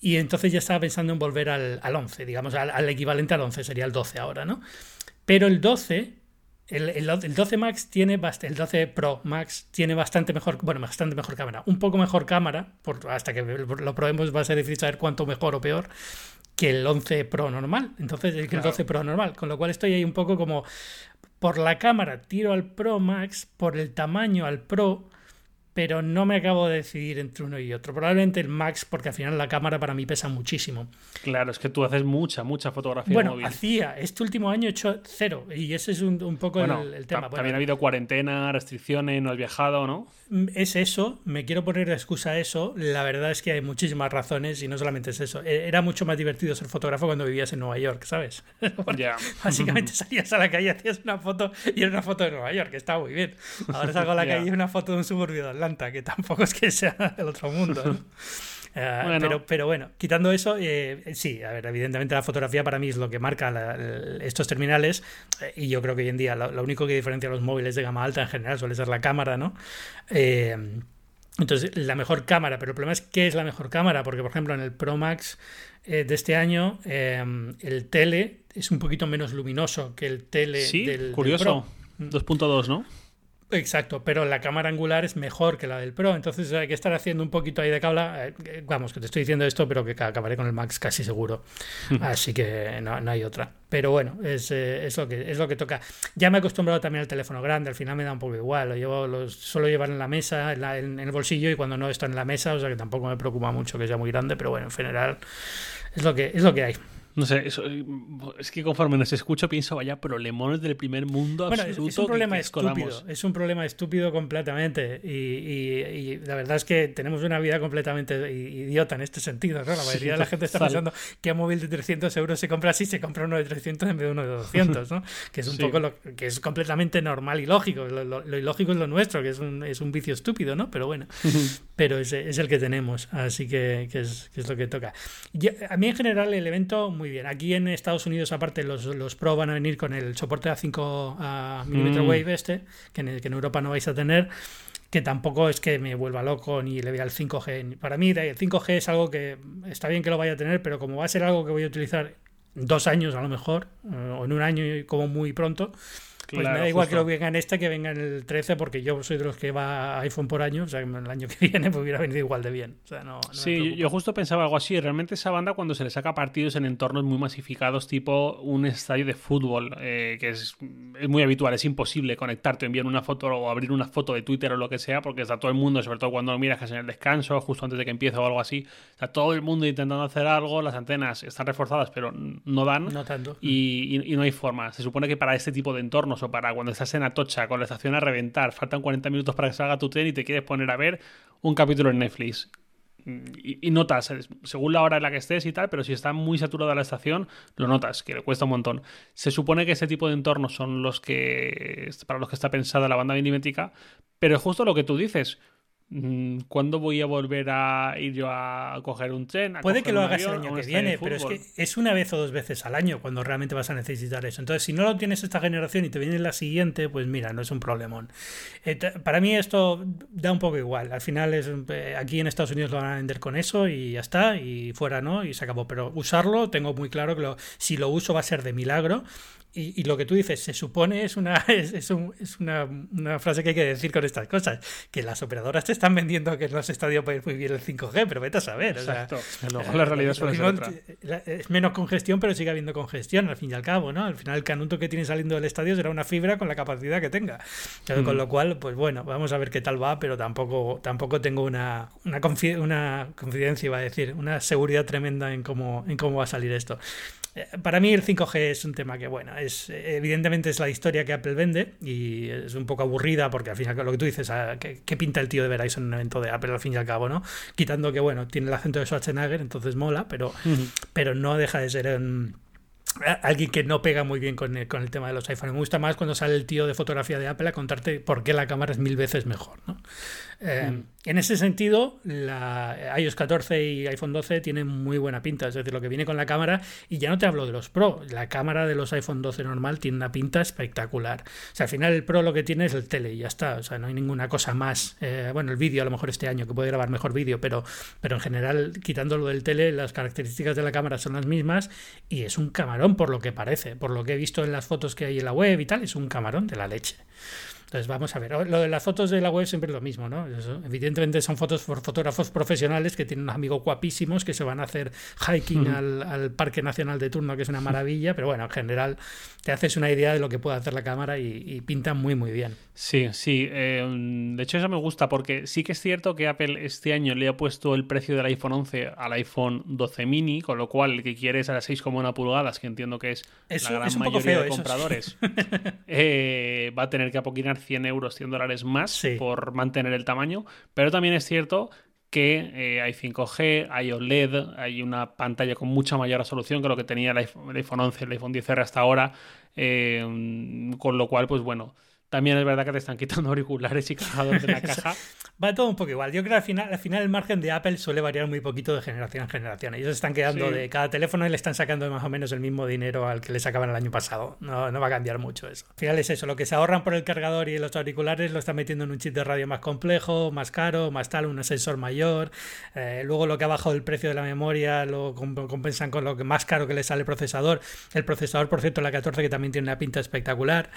y entonces ya estaba pensando en volver al, 11, digamos, al, equivalente al 11, sería el 12 ahora, ¿no? Pero el 12, el, 12 Max tiene, el 12 Pro Max tiene bastante mejor, bueno, bastante mejor cámara, un poco mejor cámara, por, hasta que lo probemos va a ser difícil saber cuánto mejor o peor, que el 11 Pro normal. Entonces, el 12 Pro normal. Con lo cual estoy ahí un poco como por la cámara tiro al Pro Max, por el tamaño al Pro pero no me acabo de decidir entre uno y otro. Probablemente el Max, porque al final la cámara para mí pesa muchísimo. Claro, es que tú haces mucha, mucha fotografía. Bueno, hacía. Este último año he hecho cero. Y ese es un, poco el, tema. También ha habido cuarentena, restricciones, no has viajado, ¿no? Mm, es eso. Me quiero poner de excusa a eso. La verdad es que hay muchísimas razones y no solamente es eso. E, era mucho más divertido ser fotógrafo cuando vivías en Nueva York, ¿sabes? (laughs) Ya. Básicamente salías a la calle, hacías una foto y era una foto de Nueva York, que estaba muy bien. Ahora salgo a la (laughs) calle y una foto de un suburbio que (laughs) tampoco es que sea el otro mundo. (laughs) Eh, pero, pero bueno, quitando eso, eh, sí, a ver, evidentemente la fotografía para mí es lo que marca estos terminales eh, y yo creo que hoy en día lo, único que diferencia a los móviles de gama alta en general suele ser la cámara, ¿no? entonces, la mejor cámara, pero el problema es qué es la mejor cámara, porque por ejemplo en el Pro Max de este año el tele es un poquito menos luminoso que el tele ¿Sí? del, curioso. 2.2, ¿no? Exacto, pero la cámara angular es mejor que la del Pro, entonces hay que estar haciendo un poquito ahí de cabla. Eh, vamos, que te estoy diciendo esto, pero que acabaré con el Max casi seguro. Así que no, hay otra. Pero bueno, es, eh, es, lo que, es lo que toca. Ya me he acostumbrado también al teléfono grande, al final me da un poco igual. Lo llevo, lo suelo llevar en la mesa, en, el bolsillo y cuando no está en la mesa, o sea que tampoco me preocupa mucho que sea muy grande, pero bueno, en general es lo que, es lo que hay. No sé, es que conforme nos escucho pienso, vaya problemones del primer mundo bueno, Es, un problema estúpido, es un problema estúpido completamente y, la verdad es que tenemos una vida completamente idiota en este sentido, ¿no? La mayoría de la gente está pensando que un móvil de 300 euros se compra así, se compra uno de 300 en vez de uno de 200, ¿no? Que es un poco lo que es completamente normal y lógico. Lo, ilógico es lo nuestro, que es un, es un vicio estúpido, ¿no? Pero bueno, (laughs) pero es, es, el que tenemos, así que, que, es, que es lo que toca. a mí en general el evento muy bien. Aquí en Estados Unidos, aparte, los, los Pro van a venir con el soporte a 5 a mm Wave este, que en, que en Europa no vais a tener que tampoco es que me vuelva loco ni le vea el 5G. Para mí el 5G es algo que está bien que lo vaya a tener, pero como va a ser algo que voy a utilizar dos años a lo mejor, eh, o en un año como muy pronto, pues me da igual que lo venga en este que venga en el 13, porque yo soy de los que va iPhone por año, o sea, que el año que (laughs) viene me hubiera venido igual de bien. O sea, no, sí, yo justo pensaba algo así. Realmente esa banda, cuando se le saca partidos en entornos muy masificados, tipo un estadio de fútbol, eh, que es, es, muy habitual, es imposible conectarte, enviar una foto o abrir una foto de Twitter o lo que sea, porque está todo el mundo, sobre todo cuando lo miras que es en el descanso, justo antes de que empiece o algo así, está todo el mundo intentando hacer algo, las antenas están reforzadas, pero no dan. No tanto. Y, y, y no hay forma. Se supone que para este tipo de entornos o para cuando estás en Atocha con la estación a reventar, faltan 40 minutos para que salga tu tren y te quieres poner a ver un capítulo en Netflix. Y, notas, según la hora en la que estés y tal, pero si está muy saturada la estación, lo notas, que le cuesta un montón. Se supone que ese tipo de entornos son los que para los que está pensada la banda minimétrica, pero es justo lo que tú dices. Mm, ¿Cuándo voy a volver a ir yo a coger un tren? Puede que lo hagas el año que viene, pero es que es una vez o dos veces al año cuando realmente vas a necesitar eso. Entonces, si no lo tienes esta generación y te viene la siguiente, pues mira, no es un problemón. Eh, para mí esto da un poco igual. Al final, es eh, aquí en Estados Unidos lo van a vender con eso y ya está, y fuera no, y se acabó. Pero usarlo, tengo muy claro que si lo uso va a ser de milagro y, lo que tú dices, se supone, es una, (laughs) es, es, una, una, frase que hay que decir con estas cosas, que las operadoras te están vendiendo que no se está muy bien el 5G, pero vete a saber. Exacto. la realidad es otra. Es menos congestión, pero sigue habiendo congestión, al fin y al cabo, ¿no? Al final el canuto que tiene saliendo del estadio será una fibra con la capacidad que tenga. Con mm. lo cual, pues bueno, vamos a ver qué tal va, pero tampoco, tampoco tengo una, una, una confidencia, iba a decir, una seguridad tremenda en cómo, en cómo va a salir esto. Para mí el 5G es un tema que, bueno, es evidentemente es la historia que Apple vende y es un poco aburrida porque al final lo que tú dices, ah, ¿qué, pinta el tío de Verizon en un evento de Apple al fin y al cabo, no? Quitando que, bueno, tiene el acento de Schwarzenegger, entonces mola, pero, pero no deja de ser... alguien que no pega muy bien con el, con el tema de los iPhones. Me gusta más cuando sale el tío de fotografía de Apple a contarte por qué la cámara es mil veces mejor. ¿no? Eh, mm. En ese sentido, la iOS 14 y iPhone 12 tienen muy buena pinta, es decir, lo que viene con la cámara, y ya no te hablo de los Pro, la cámara de los iPhone 12 normal tiene una pinta espectacular. O sea, al final el Pro lo que tiene es el tele y ya está, o sea, no hay ninguna cosa más. Eh, bueno, el vídeo a lo mejor este año, que puede grabar mejor vídeo, pero, pero en general, quitando lo del tele, las características de la cámara son las mismas y es un camarón por lo que parece, por lo que he visto en las fotos que hay en la web y tal, es un camarón de la leche. Entonces, vamos a ver. Lo de las fotos de la web siempre es lo mismo, ¿no? evidentemente son fotos por fotógrafos profesionales que tienen unos amigos guapísimos que se van a hacer hiking al, Parque Nacional de Turno, que es una maravilla, pero bueno, en general te haces una idea de lo que puede hacer la cámara y, y pinta muy, muy bien. Sí, sí. Eh, de hecho, eso me gusta porque sí que es cierto que Apple este año le ha puesto el precio del iPhone 11 al iPhone 12 mini, con lo cual el que quiere es a las 6,1 pulgadas, que entiendo que es la gran mayoría de compradores, (laughs) eh, va a tener que apoquinar 100 euros, 100 dólares más por mantener el tamaño. Pero también es cierto que eh, hay 5G, hay OLED, hay una pantalla con mucha mayor resolución que lo que tenía el iPhone, 11, el iPhone 10R hasta ahora, eh, con lo cual, pues bueno, también es verdad que te están quitando (laughs) auriculares y cargadores de la (laughs) caja. Va todo un poco igual. Yo creo que al final, al final el margen de Apple suele variar muy poquito de generación en generación. Ellos están quedando de cada teléfono y le están sacando más o menos el mismo dinero al que le sacaban el año pasado. No, no va a cambiar mucho eso. Al final es eso, lo que se ahorran por el cargador y los auriculares lo están metiendo en un chip de radio más complejo, más caro, más tal, un sensor mayor. Eh, luego lo que ha bajado el precio de la memoria lo compensan con lo que más caro que le sale el procesador. El procesador, por cierto, la 14 que también tiene una pinta espectacular.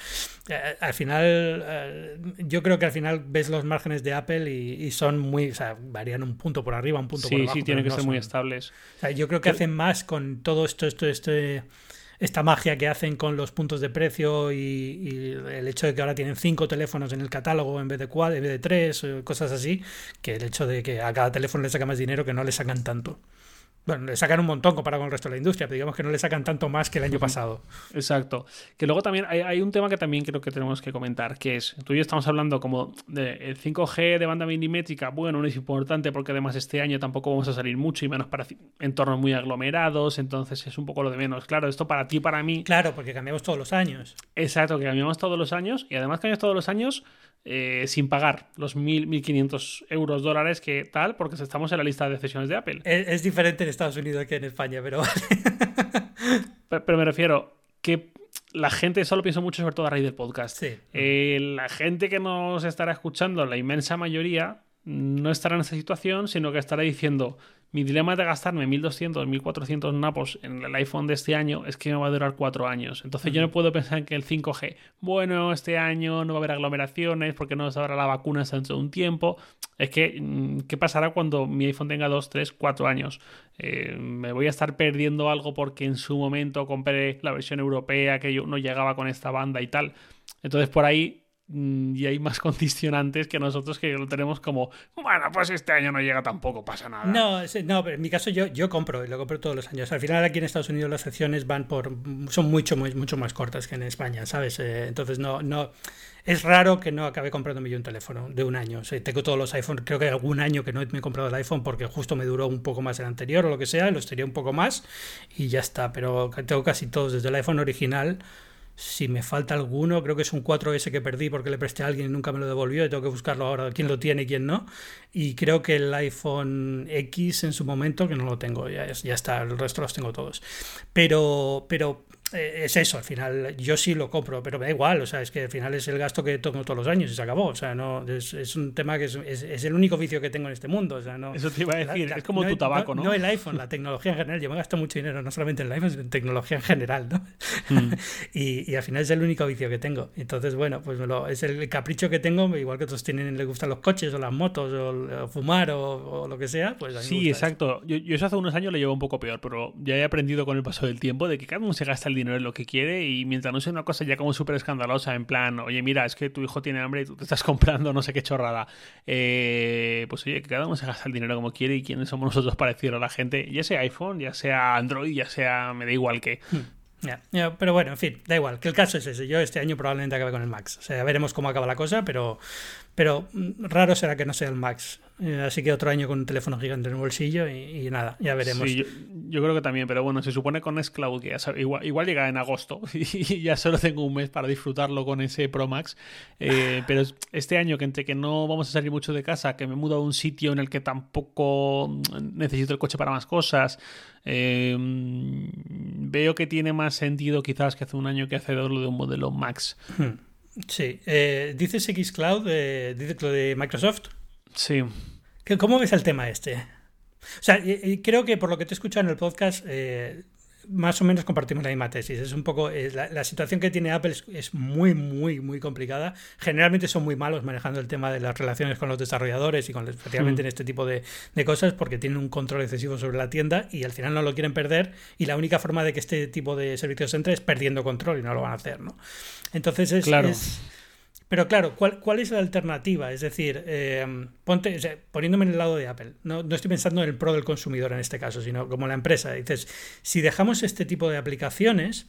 Eh, al final, eh, yo creo que al final ves los márgenes de Apple y, son muy, o sea, varían un punto por arriba, un punto por abajo. Sí, sí, tienen que ser muy estables. O sea, yo creo que hacen más con todo esto, esto, este esta magia que hacen con los puntos de precio y, el hecho de que ahora tienen cinco teléfonos en el catálogo en vez de cuatro, en vez de tres, eh, cosas así, que el hecho de que a cada teléfono le saca más dinero que no le sacan tanto. Bueno, le sacan un montón comparado con el resto de la industria, pero digamos que no le sacan tanto más que el año pasado. Exacto. Que luego también hay, un tema que también creo que tenemos que comentar, que es, tú y yo estamos hablando como de 5G de banda milimétrica, bueno, no es importante porque además este año tampoco vamos a salir mucho y menos para entornos muy aglomerados, entonces es un poco lo de menos. Claro, esto para ti, para mí... Claro, porque cambiamos todos los años. Exacto, que cambiamos todos los años y además cambiamos todos los años eh, sin pagar los 1.000, 1.500 euros, dólares que tal, porque estamos en la lista de decisiones de Apple. Es, diferente en Estados Unidos que en España, pero (laughs) pero, me refiero que la gente, solo pienso mucho sobre todo a raíz del podcast. Eh, la gente que nos estará escuchando, la inmensa mayoría, no estará en esa situación, sino que estará diciendo, mi dilema de gastarme 1200, 1400 napos en el iPhone de este año es que me va a durar cuatro años. Entonces yo no puedo pensar en que el 5G, bueno, este año no va a haber aglomeraciones porque no se habrá la vacuna dentro de un tiempo. Es que, mm, ¿qué pasará cuando mi iPhone tenga 2, 3, 4 años? Eh, ¿Me voy a estar perdiendo algo porque en su momento compré la versión europea que yo no llegaba con esta banda y tal? Entonces por ahí y hay más (laughs) condicionantes que nosotros que lo tenemos como, bueno, pues este año no llega tampoco, pasa nada. No, no pero en mi caso yo, yo compro lo compro todos los años. Al final aquí en Estados Unidos las secciones van por, son mucho, mucho más cortas que en España, ¿sabes? Eh, entonces no, no, es raro que no acabe comprándome yo un teléfono de un año. O tengo todos los iPhones, creo que algún año que no me he comprado el iPhone porque justo me duró un poco más el anterior o lo que sea, lo estaría un poco más y ya está, pero tengo casi todos desde el iPhone original si me falta alguno, creo que es un 4S que perdí porque le presté a alguien y nunca me lo devolvió y tengo que buscarlo ahora, quién lo tiene y quién no. Y creo que el iPhone X en su momento, que no lo tengo, ya, ya está, el resto los tengo todos. Pero, pero eh, es eso, al final yo sí lo compro, pero me da igual, o sea, es que al final es el gasto que tengo todos los años y se acabó, o sea, no es, un tema que es, el único vicio que tengo en este mundo, o sea, no... Eso te iba a decir, es como tu tabaco, ¿no? ¿no? el iPhone, la tecnología en general, yo me gasto mucho dinero, no solamente en el iPhone, sino en tecnología en general, ¿no? Mm. (laughs) y, al final es el único vicio que tengo, entonces, bueno, pues lo, es el capricho que tengo, igual que otros tienen, les gustan los coches o las motos o, fumar o, lo que sea, pues... sí, exacto, yo, yo, eso hace unos años lo llevo un poco peor, pero ya he aprendido con el paso del tiempo de que cada uno se gasta el dinero en lo que quiere y mientras no sea una cosa ya como súper escandalosa, en plan, oye, mira, es que tu hijo tiene hambre y tú te estás (laughs) comprando no sé qué chorrada, eh, pues oye, que cada uno se gasta el dinero como quiere y quiénes somos nosotros para decirlo a la gente, ya sea iPhone, ya sea Android, ya sea, me da igual que... Hmm. pero bueno, en fin, da igual, que el caso es ese. Yo este año probablemente acabe con el Max. O sea, veremos cómo acaba la cosa, pero, pero mm, raro será que no sea el Max. Eh, así que otro año con un teléfono gigante en el bolsillo y, nada, ya veremos. Sí, yo, creo que también, pero bueno, se supone con Xcloud que igual, igual, llega en agosto (laughs) y ya solo tengo un mes para disfrutarlo con ese Pro Max. Eh, (sighs) pero este año que entre que no vamos a salir mucho de casa, que me mudo a un sitio en el que tampoco mm, necesito el coche para más cosas, eh, veo que tiene más sentido quizás que hace un año que hace dos lo de un modelo Max. Hmm. Sí, dices Xcloud, dices lo de Microsoft. Sí. ¿Cómo ves el tema este? O sea, creo que por lo que te he escuchado en el podcast, eh, más o menos compartimos la misma tesis. Es un poco. Eh, la, situación que tiene Apple es, muy, muy, muy complicada. Generalmente son muy malos manejando el tema de las relaciones con los desarrolladores y con especialmente hmm. en este tipo de, cosas porque tienen un control excesivo sobre la tienda y al final no lo quieren perder. Y la única forma de que este tipo de servicios entre es perdiendo control y no lo van a hacer, ¿no? Entonces es. Claro. Pero claro, ¿cuál, ¿cuál, es la alternativa? Es decir, eh, ponte, poniéndome en el lado de Apple, no, no, estoy pensando en el pro del consumidor en este caso, sino como la empresa. Dices, si dejamos este tipo de aplicaciones,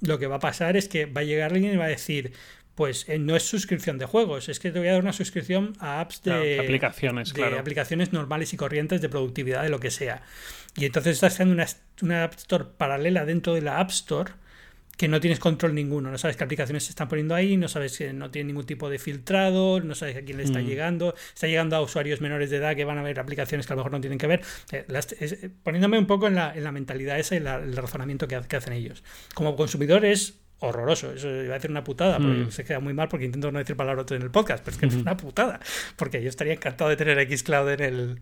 lo que va a pasar es que va a llegar alguien y va a decir, pues eh, no es suscripción de juegos, es que te voy a dar una suscripción a apps de, aplicaciones, de aplicaciones normales y corrientes de productividad, de lo que sea. Y entonces estás haciendo una, una App Store paralela dentro de la App Store que no tienes control ninguno, no sabes qué aplicaciones se están poniendo ahí, no sabes que no tiene ningún tipo de filtrado, no sabes a quién le está mm. llegando, está llegando a usuarios menores de edad que van a ver aplicaciones que a lo mejor no tienen que ver, eh, eh, poniéndome un poco en la, en la mentalidad esa y el razonamiento que, hacen ellos. Como consumidor es horroroso. Eso iba a decir una putada, mm. se queda muy mal porque intento no decir palabras en el podcast, pero es que es una putada. Porque yo estaría encantado de tener Xcloud en el,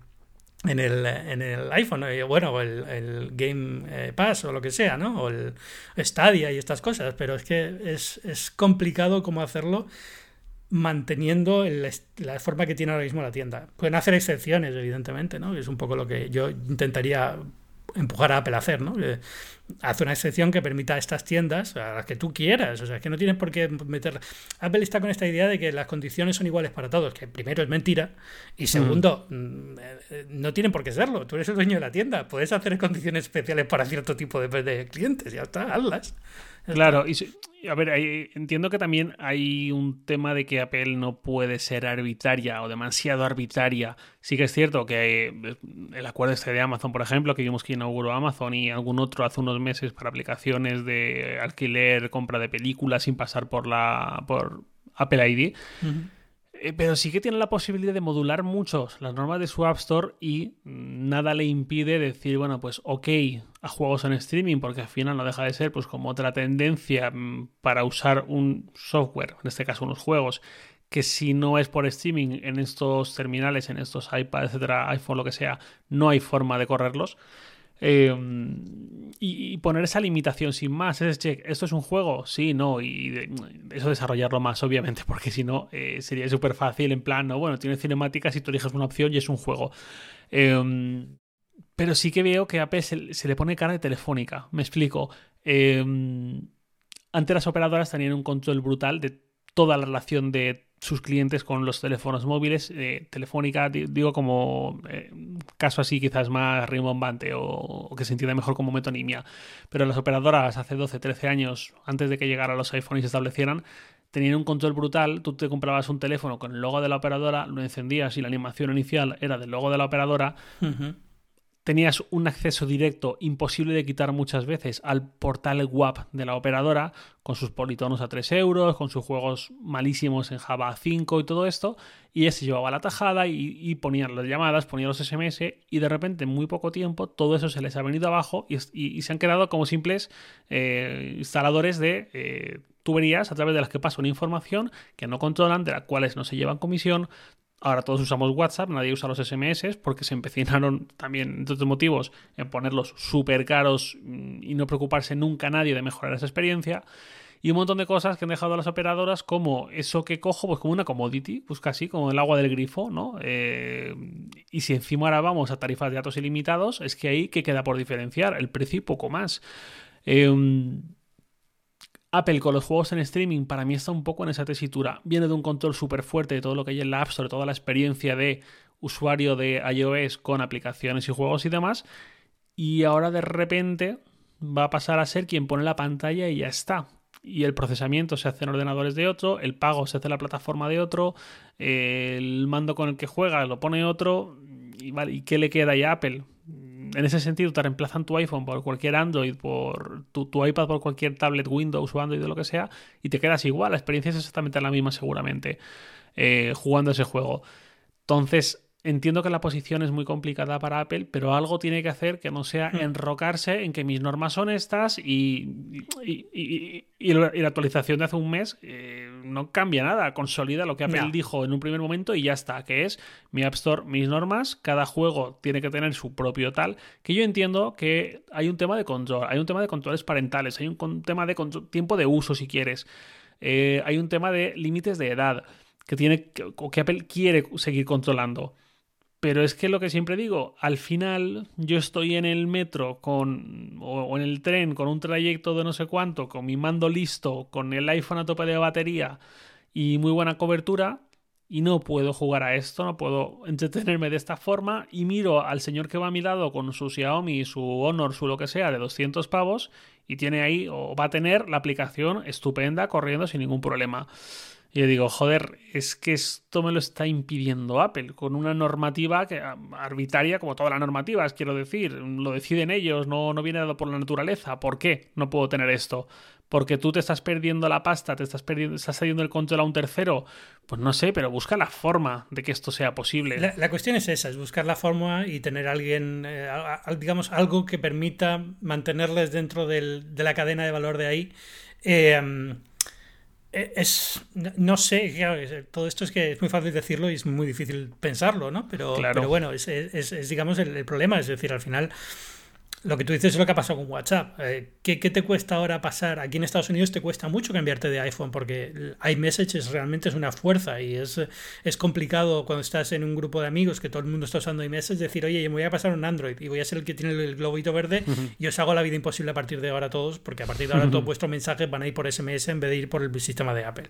en el, en el iPhone, eh, bueno, el, el Game eh, Pass o lo que sea, ¿no? O el Stadia y estas cosas, pero es que es, es complicado cómo hacerlo manteniendo la forma que tiene ahora mismo la tienda. Pueden hacer excepciones, evidentemente, ¿no? Es un poco lo que yo intentaría empujar a Apple a hacer, ¿no? hace una excepción que permita a estas tiendas, a las que tú quieras, o sea, que no tienes por qué meter... Apple está con esta idea de que las condiciones son iguales para todos, que primero es mentira, y segundo, mm, eh, no tienen por qué serlo, tú eres el dueño de la tienda, puedes hacer condiciones especiales para cierto tipo de, de clientes, ya está, hazlas. Claro, y a ver, entiendo que también hay un tema de que Apple no puede ser arbitraria o demasiado arbitraria. Sí que es cierto que eh, el acuerdo este de Amazon, por ejemplo, que vimos que inauguró Amazon y algún otro hace unos meses para aplicaciones de alquiler, compra de películas sin pasar por la por Apple ID. Pero sí que tiene la posibilidad de modular muchos las normas de su App Store y nada le impide decir, bueno, pues ok a juegos en streaming, porque al final no deja de ser pues como otra tendencia mm, para usar un software, en este caso unos juegos, que si no es por streaming en estos terminales, en estos iPad, etcétera, iPhone, lo que sea, no hay forma de correrlos. Em, y, poner esa limitación sin más. Es check, ¿esto es un juego? Sí, no. Y eso desarrollarlo más, obviamente, (laughs) porque si no, eh, sería súper fácil. En plan, no, bueno, tiene cinemáticas y tú eliges una opción y es un juego. Em, pero sí que veo que a Apple se, le pone cara de telefónica. Me explico. Em, antes las operadoras tenían un control brutal de toda la relación de sus clientes con los teléfonos móviles. Eh, telefónica, digo como eh, caso así quizás más rimbombante o, que se entienda mejor como metonimia. Pero las operadoras hace 12, 13 años, antes de que llegara los iPhones y se establecieran, tenían un control brutal. Tú te comprabas un teléfono con el logo de la operadora, lo encendías y la animación inicial era del logo de la operadora tenías un acceso directo imposible de quitar muchas veces al portal WAP de la operadora, con sus politonos a 3 euros, con sus juegos malísimos en Java 5 y todo esto, y ese llevaba la tajada y, ponían las llamadas, ponían los SMS, y de repente en muy poco tiempo todo eso se les ha venido abajo y, se han quedado como simples eh, instaladores de eh, tuberías a través de las que pasa una información que no controlan, de las cuales no se llevan comisión, Ahora todos usamos WhatsApp, nadie usa los SMS porque se empecinaron también, entre otros motivos, en ponerlos súper caros mm, y no preocuparse nunca nadie de mejorar esa experiencia. Y un montón de cosas que han dejado a las operadoras como eso que cojo, pues como una commodity, pues casi como el agua del grifo, ¿no? Eh, y si encima ahora vamos a tarifas de datos ilimitados, es que ahí que queda por diferenciar, el precio y poco más. Eh, Apple con los juegos en streaming para mí está un poco en esa tesitura. Viene de un control súper fuerte de todo lo que hay en la App Store, toda la experiencia de usuario de iOS con aplicaciones y juegos y demás. Y ahora de repente va a pasar a ser quien pone la pantalla y ya está. Y el procesamiento se hace en ordenadores de otro, el pago se hace en la plataforma de otro, el mando con el que juega lo pone otro. ¿Y, vale, ¿y qué le queda ya a Apple? En ese sentido te reemplazan tu iPhone por cualquier Android, por tu, iPad por cualquier tablet Windows o Android o lo que sea, y te quedas igual. La experiencia es exactamente la misma seguramente eh, jugando ese juego. Entonces, Entiendo que la posición es muy complicada para Apple, pero algo tiene que hacer que no sea hmm. enrocarse en que mis normas son estas y, y, la actualización de hace un mes eh, no cambia nada, consolida lo que Apple dijo en un primer momento y ya está, que es mi App Store, mis normas, cada juego tiene que tener su propio tal, que yo entiendo que hay un tema de control, hay un tema de controles parentales, hay un tema de tiempo de uso si quieres, eh, hay un tema de límites de edad que tiene que Apple quiere seguir controlando. Pero es que lo que siempre digo, al final yo estoy en el metro con, o, en el tren con un trayecto de no sé cuánto, con mi mando listo, con el iPhone a tope de batería y muy buena cobertura, y no puedo jugar a esto, no puedo entretenerme de esta forma, y miro al señor que va a mi lado con su Xiaomi, su Honor, su lo que sea, de 200 pavos, y tiene ahí, o va a tener la aplicación estupenda corriendo sin ningún problema. Y yo digo, joder, es que esto me lo está impidiendo Apple, con una normativa que, arbitraria, como todas las normativas, quiero decir, lo deciden ellos, no, no viene dado por la naturaleza. ¿Por qué no puedo tener esto? porque tú te estás perdiendo la pasta, te estás perdiendo, estás cediendo el control a un tercero, pues no sé, pero busca la forma de que esto sea posible. La, cuestión es esa, es buscar la forma y tener alguien, eh, digamos, algo que permita mantenerles dentro de la cadena de valor de ahí. Eh, es, no sé, todo esto es que es muy fácil decirlo y es muy difícil pensarlo, ¿no? Pero, pero bueno, es, es, digamos el, problema, es decir, al final lo que tú dices es lo que ha pasado con WhatsApp. Eh, ¿qué, te cuesta ahora pasar? Aquí en Estados Unidos te cuesta mucho cambiarte de iPhone porque iMessage realmente es una fuerza y es, es complicado cuando estás en un grupo de amigos que todo el mundo está usando iMessage decir, oye, me voy a pasar un Android y voy a ser el que tiene el globito verde y os hago la vida imposible a partir de ahora todos porque a partir de ahora todos vuestros mensajes van a ir por SMS en vez de ir por el sistema de Apple.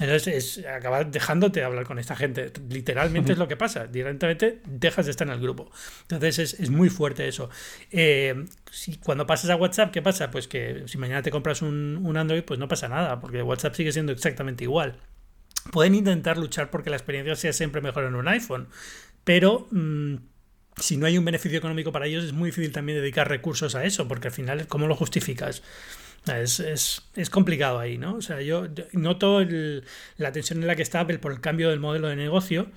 Entonces, es, acabas dejándote hablar con esta gente. Literalmente es lo que pasa. Directamente dejas de estar en el grupo. Entonces, es, es muy fuerte eso. Eh, si cuando pasas a WhatsApp, ¿qué pasa? Pues que si mañana te compras un, Android, pues no pasa nada, porque WhatsApp sigue siendo exactamente igual. Pueden intentar luchar porque la experiencia sea siempre mejor en un iPhone, pero mm, si no hay un beneficio económico para ellos, es muy difícil también dedicar recursos a eso, porque al final, ¿cómo lo justificas? Es, complicado ahí, ¿no? O sea, yo noto la tensión en la que está Apple por el cambio del modelo de negocio,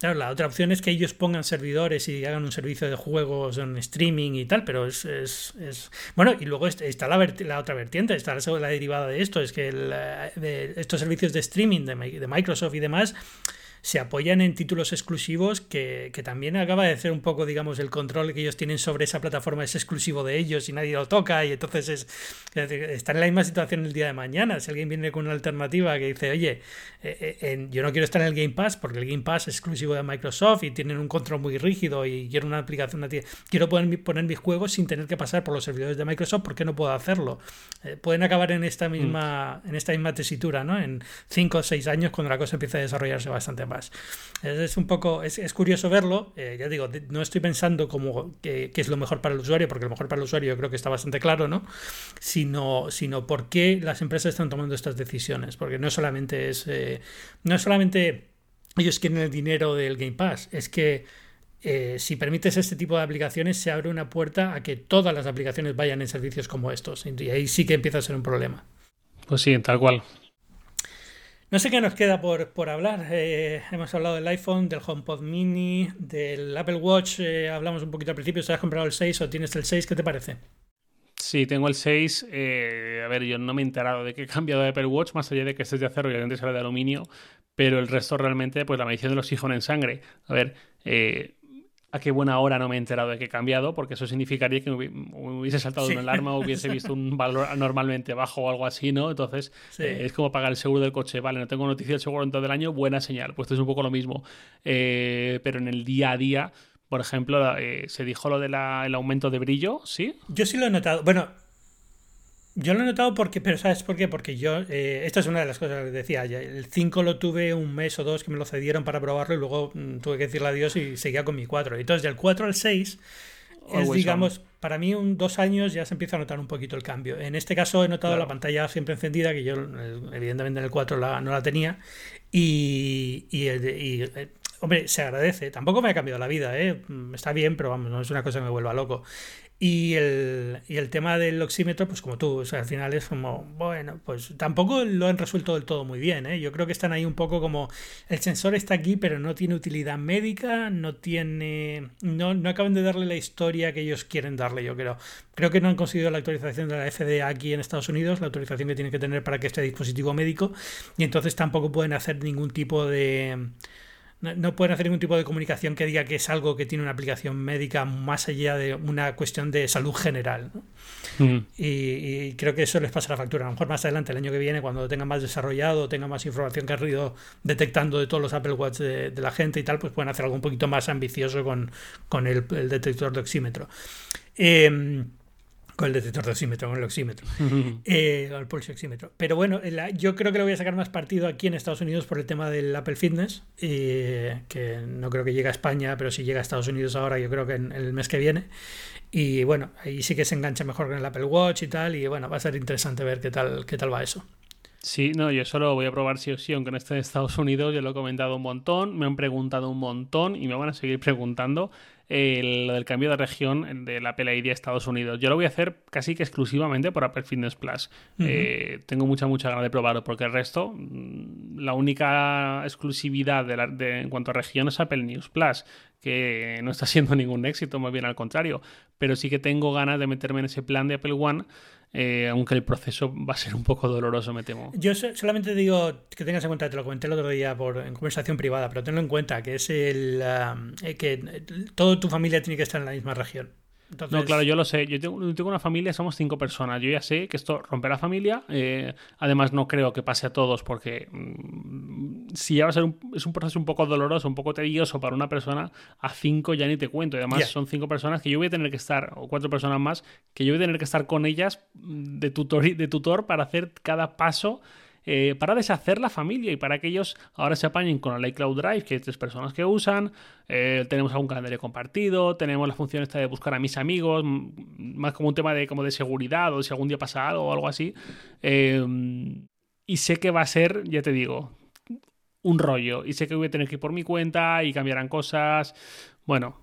Claro, la otra opción es que ellos pongan servidores y hagan un servicio de juegos en streaming y tal, pero es... es, es... Bueno, y luego está la, la, otra vertiente, está la, derivada de esto, es que de estos servicios de streaming de Microsoft y demás se apoyan en títulos exclusivos que, también acaba de ser un poco, digamos, el control que ellos tienen sobre esa plataforma es exclusivo de ellos y nadie lo toca y entonces es, estar en la misma situación el día de mañana. Si alguien viene con una alternativa que dice, oye, eh, eh, yo no quiero estar en el Game Pass porque el Game Pass es exclusivo de Microsoft y tienen un control muy rígido y quiero una aplicación, quiero poner, poner mis juegos sin tener que pasar por los servidores de Microsoft, ¿por qué no puedo hacerlo? Eh, pueden acabar en esta misma, en esta misma tesitura, ¿no? En 5 o 6 años cuando la cosa empieza a desarrollarse bastante Es, un poco, es, curioso verlo. Eh, ya digo, no estoy pensando como que, es lo mejor para el usuario, porque lo mejor para el usuario yo creo que está bastante claro, ¿no? Sino, sino por qué las empresas están tomando estas decisiones. Porque no solamente es, eh, no solamente ellos quieren el dinero del Game Pass, es que eh, si permites este tipo de aplicaciones, se abre una puerta a que todas las aplicaciones vayan en servicios como estos. Y ahí sí que empieza a ser un problema. Pues sí, tal cual. No sé qué nos queda por, por hablar. Eh, hemos hablado del iPhone, del HomePod Mini, del Apple Watch. Eh, hablamos un poquito al principio. ¿Se has comprado el 6 o tienes el 6? ¿Qué te parece? Sí, tengo el 6. Eh, a ver, yo no me he enterado de que he cambiado de Apple Watch, más allá de que este es de acero y antes era de aluminio. Pero el resto realmente, pues la medición de los hijos en sangre. A ver, a qué buena hora no me he enterado de que he cambiado, porque eso significaría que hubiese saltado una alarma o hubiese (laughs) visto un valor anormalmente bajo o algo así, ¿no? Entonces, eh, es como pagar el seguro del coche. Vale, no tengo noticia del seguro en todo el año, buena señal. Pues esto es un poco lo mismo. Eh, pero en el día a día, por ejemplo, eh, se dijo lo del aumento de brillo, ¿sí? Yo sí lo he notado. Bueno, yo lo he notado porque, pero ¿sabes por qué? Porque yo, eh, esta es una de las cosas que decía, el 5 lo tuve un mes o dos que me lo cedieron para probarlo y luego mm, tuve que decirle adiós y seguía con mi 4. Entonces, del 4 al 6 es, digamos, para mí un dos años ya se empieza a notar un poquito el cambio. En este caso he notado la pantalla siempre encendida, que yo eh, evidentemente en el 4 no la tenía, y, y, eh, hombre, se agradece. Tampoco me ha cambiado la vida, ¿eh? Mm, está bien, pero vamos, no es una cosa que me vuelva loco. Y el, y el tema del oxímetro, pues como tú, o sea, al final es como, bueno, pues tampoco lo han resuelto del todo muy bien, ¿eh? Yo creo que están ahí un poco como, el sensor está aquí, pero no tiene utilidad médica, no tiene, no, no acaban de darle la historia que ellos quieren darle, yo creo. Creo que no han conseguido la actualización de la FDA aquí en Estados Unidos, la autorización que tiene que tener para que este dispositivo médico, y entonces tampoco pueden hacer ningún tipo de no, pueden hacer ningún tipo de comunicación que diga que es algo que tiene una aplicación médica más allá de una cuestión de salud general. Mm. Y, creo que eso les pasa la factura. A lo mejor más adelante, el año que viene, cuando lo tengan más desarrollado, tengan más información que han ido detectando de todos los Apple Watch de, la gente y tal, pues pueden hacer algo un poquito más ambicioso con, con el, detector de oxímetro. Eh, con el detector de oxímetro, con el oxímetro, (laughs) eh, el pulso oxímetro. Pero bueno, yo creo que lo voy a sacar más partido aquí en Estados Unidos por el tema del Apple Fitness, eh, que no creo que llegue a España, pero si llega a Estados Unidos ahora, yo creo que en, el mes que viene. Y bueno, ahí sí que se engancha mejor con el Apple Watch y tal, y bueno, va a ser interesante ver qué tal, qué tal va eso. Sí, no, yo solo voy a probar sí o sí, aunque no esté en Estados Unidos, yo lo he comentado un montón, me han preguntado un montón y me van a seguir preguntando lo del cambio de región de la Apple ID a Estados Unidos. Yo lo voy a hacer casi que exclusivamente por Apple Fitness Plus. Eh, tengo mucha, mucha ganas de probarlo porque el resto, mm, la única exclusividad de en cuanto a región es Apple News Plus, que no está (laughs) siendo ningún éxito, más bien al contrario. Pero sí que tengo ganas de meterme en ese plan de Apple One eh, aunque el proceso va a ser un poco doloroso, me temo. Yo solamente digo que tengas en cuenta, te lo comenté el otro día por, en conversación privada, pero tenlo en cuenta que es el um, eh, que toda tu familia tiene que estar en la misma región. No, claro, yo lo sé. Yo tengo, una familia, somos cinco personas. Yo ya sé que esto romperá familia. Eh, además, no creo que pase a todos porque mm, si ya va a ser un, es un proceso un poco doloroso, un poco tedioso para una persona, a cinco ya ni te cuento. Y además son cinco personas que yo voy a tener que estar, o cuatro personas más, que yo voy a tener que estar con ellas de tutor, de tutor para hacer cada paso eh, para deshacer la familia y para que ellos ahora se apañen con el iCloud Drive, que hay tres personas que usan, eh, tenemos algún calendario compartido, tenemos la función esta de buscar a mis amigos, más como un tema de, como de seguridad o si algún día pasa algo o algo así. Eh, y sé que va a ser, ya te digo, un rollo. Y sé que voy a tener que ir por mi cuenta y cambiarán cosas. Bueno.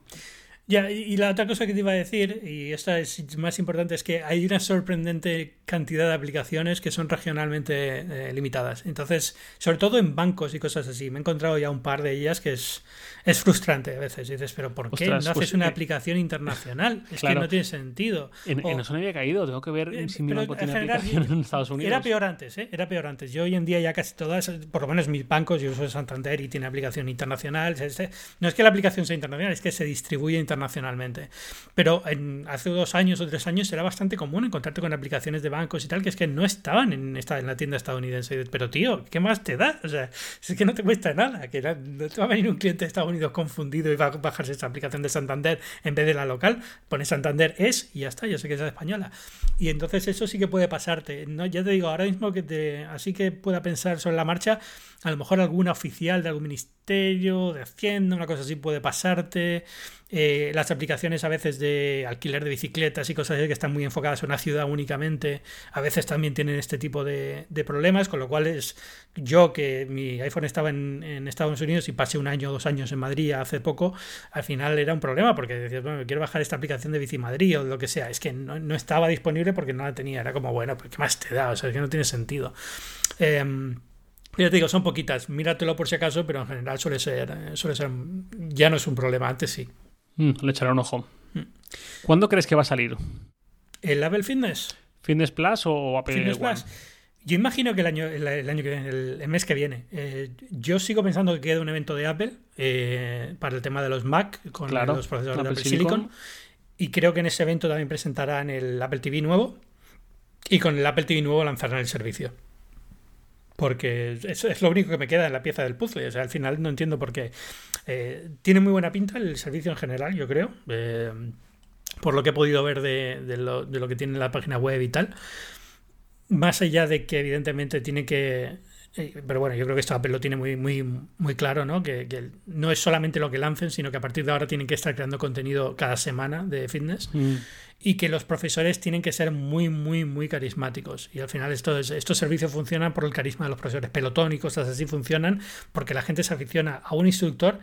Ya, y la otra cosa que te iba a decir, y esta es más importante, es que hay una sorprendente cantidad de aplicaciones que son regionalmente eh, limitadas. Entonces, sobre todo en bancos y cosas así, me he encontrado ya un par de ellas que es, es frustrante a veces. dices, pero ¿por qué no haces pues, una eh, aplicación internacional? (laughs) Es que no tiene sentido. En, eso no había caído, tengo que ver eh, si mi banco tiene aplicación en Estados Unidos. Era peor antes, ¿eh? Era peor antes. Yo hoy en día ya casi todas, por lo menos mis bancos, yo uso Santander y tiene aplicación internacional. No es que la aplicación sea internacional, es que se distribuye internacionalmente internacionalmente. Pero en, hace dos años o tres años era bastante común encontrarte con aplicaciones de bancos y tal que es que no estaban en, esta, en la tienda estadounidense. Pero tío, ¿qué más te da? O sea, es que no te cuesta nada. Que no te va a venir un cliente de Estados Unidos confundido y va a bajarse esa aplicación de Santander en vez de la local. Pone Santander es y ya está, yo sé que es española. Y entonces eso sí que puede pasarte. No, ya te digo, ahora mismo que te, así que pueda pensar sobre la marcha, a lo mejor alguna oficial de algún ministerio, de Hacienda, una cosa así puede pasarte. Eh, las aplicaciones a veces de alquiler de bicicletas y cosas así que están muy enfocadas en una ciudad únicamente, a veces también tienen este tipo de, problemas, con lo cual es yo que mi iPhone estaba en, Estados Unidos y pasé un año o dos años en Madrid hace poco, al final era un problema porque decías, bueno, quiero bajar esta aplicación de Bici Madrid o lo que sea, es que no, estaba disponible porque no la tenía, era como, bueno, pues ¿qué más te da? O sea, es que no tiene sentido. Eh, ya te digo, son poquitas, míratelo por si acaso, pero en general suele ser, eh, suele ser ya no es un problema, antes sí. Mm, le echaré un ojo. Mm. ¿Cuándo crees que va a salir? ¿El Apple Fitness? ¿Fitness Plus o Apple Fitness Plus? Yo imagino que el año, el, año que viene, el, mes que viene. Eh, yo sigo pensando que queda un evento de Apple eh, para el tema de los Mac con los procesadores de Apple Silicon. Y creo que en ese evento también presentarán el Apple TV nuevo. Y con el Apple TV nuevo lanzarán el servicio porque es, lo único que me queda en la pieza del puzzle. O sea, al final no entiendo por qué. Eh, tiene muy buena pinta el servicio en general, yo creo. Eh, por lo que he podido ver de, lo, de, lo, que tiene la página web y tal. Más allá de que evidentemente tiene que eh, pero bueno, yo creo que esto Apple lo tiene muy, muy, muy claro, ¿no? Que, no es solamente lo que lancen, sino que a partir de ahora tienen que estar creando contenido cada semana de fitness. Mm. Y que los profesores tienen que ser muy, muy, muy carismáticos. Y al final esto estos servicios funcionan por el carisma de los profesores. Pelotónicos, así funcionan porque la gente se aficiona a un instructor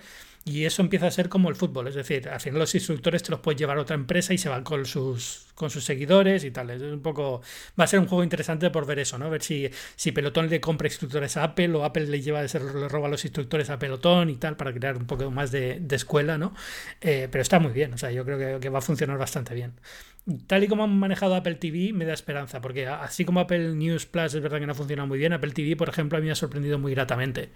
y eso empieza a ser como el fútbol, es decir, al final los instructores te los puedes llevar a otra empresa y se van con sus, con sus seguidores y tal. Es un poco. Va a ser un juego interesante por ver eso, ¿no? Ver si, si Pelotón le compra instructores a Apple o Apple le lleva le roba los instructores a Pelotón y tal, para crear un poco más de, escuela, ¿no? Eh, pero está muy bien, o sea, yo creo que, que va a funcionar bastante bien tal y como han manejado Apple TV, me da esperanza, porque así como Apple News Plus es verdad que no ha funcionado muy bien, Apple TV, por ejemplo, a mí me ha sorprendido muy gratamente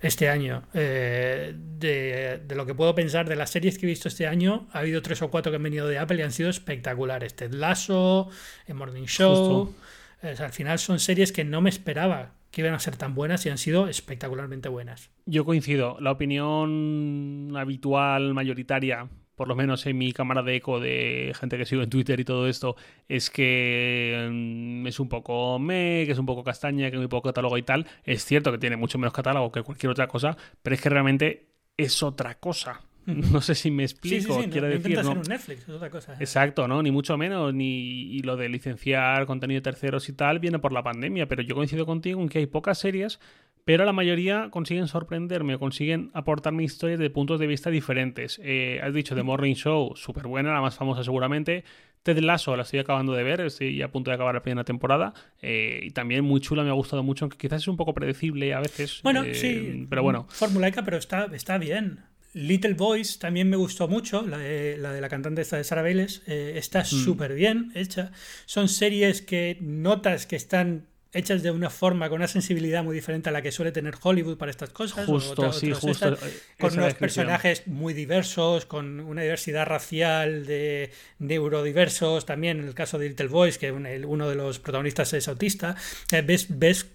este año. Eh, de, lo que puedo pensar de las series que he visto este año, ha habido tres o cuatro que han venido de Apple y han sido espectaculares. Ted Lasso, el Morning Show. al final son series que no me esperaba que iban a ser tan buenas y han sido espectacularmente buenas. Yo coincido. La opinión habitual, mayoritaria, por lo menos en mi cámara de eco de gente que sigo en Twitter y todo esto, es que mm, es un poco me, que es un poco castaña, que hay muy poco catálogo y tal. Es cierto que tiene mucho menos catálogo que cualquier otra cosa, pero es que realmente es otra cosa. No sé si me explico. Sí, sí, Quiero no, decir, ¿no? un Netflix, es otra cosa. Exacto, ¿no? Ni mucho menos. Ni y lo de licenciar contenido de terceros y tal viene por la pandemia. Pero yo coincido contigo en que hay pocas series, pero la mayoría consiguen sorprenderme o consiguen aportarme historias de puntos de vista diferentes. Eh, has dicho The Morning Show, súper buena, la más famosa seguramente. Ted Lasso la estoy acabando de ver, estoy a punto de acabar la primera temporada. eh, y también muy chula, me ha gustado mucho, aunque quizás es un poco predecible a veces. Bueno, eh, sí. Pero bueno. Formulaica, pero está, está bien. Little Boys también me gustó mucho, la de la, de la cantante esta de Sara Vélez. eh, está Mm. súper bien hecha. Son series que notas que están hechas de una forma, con una sensibilidad muy diferente a la que suele tener Hollywood para estas cosas. Justo, otra- sí, justo. estas, eh, con unos personajes muy diversos, con una diversidad racial, de neurodiversos, también en el caso de Little Boys, que uno de los protagonistas es autista, eh, ves, ves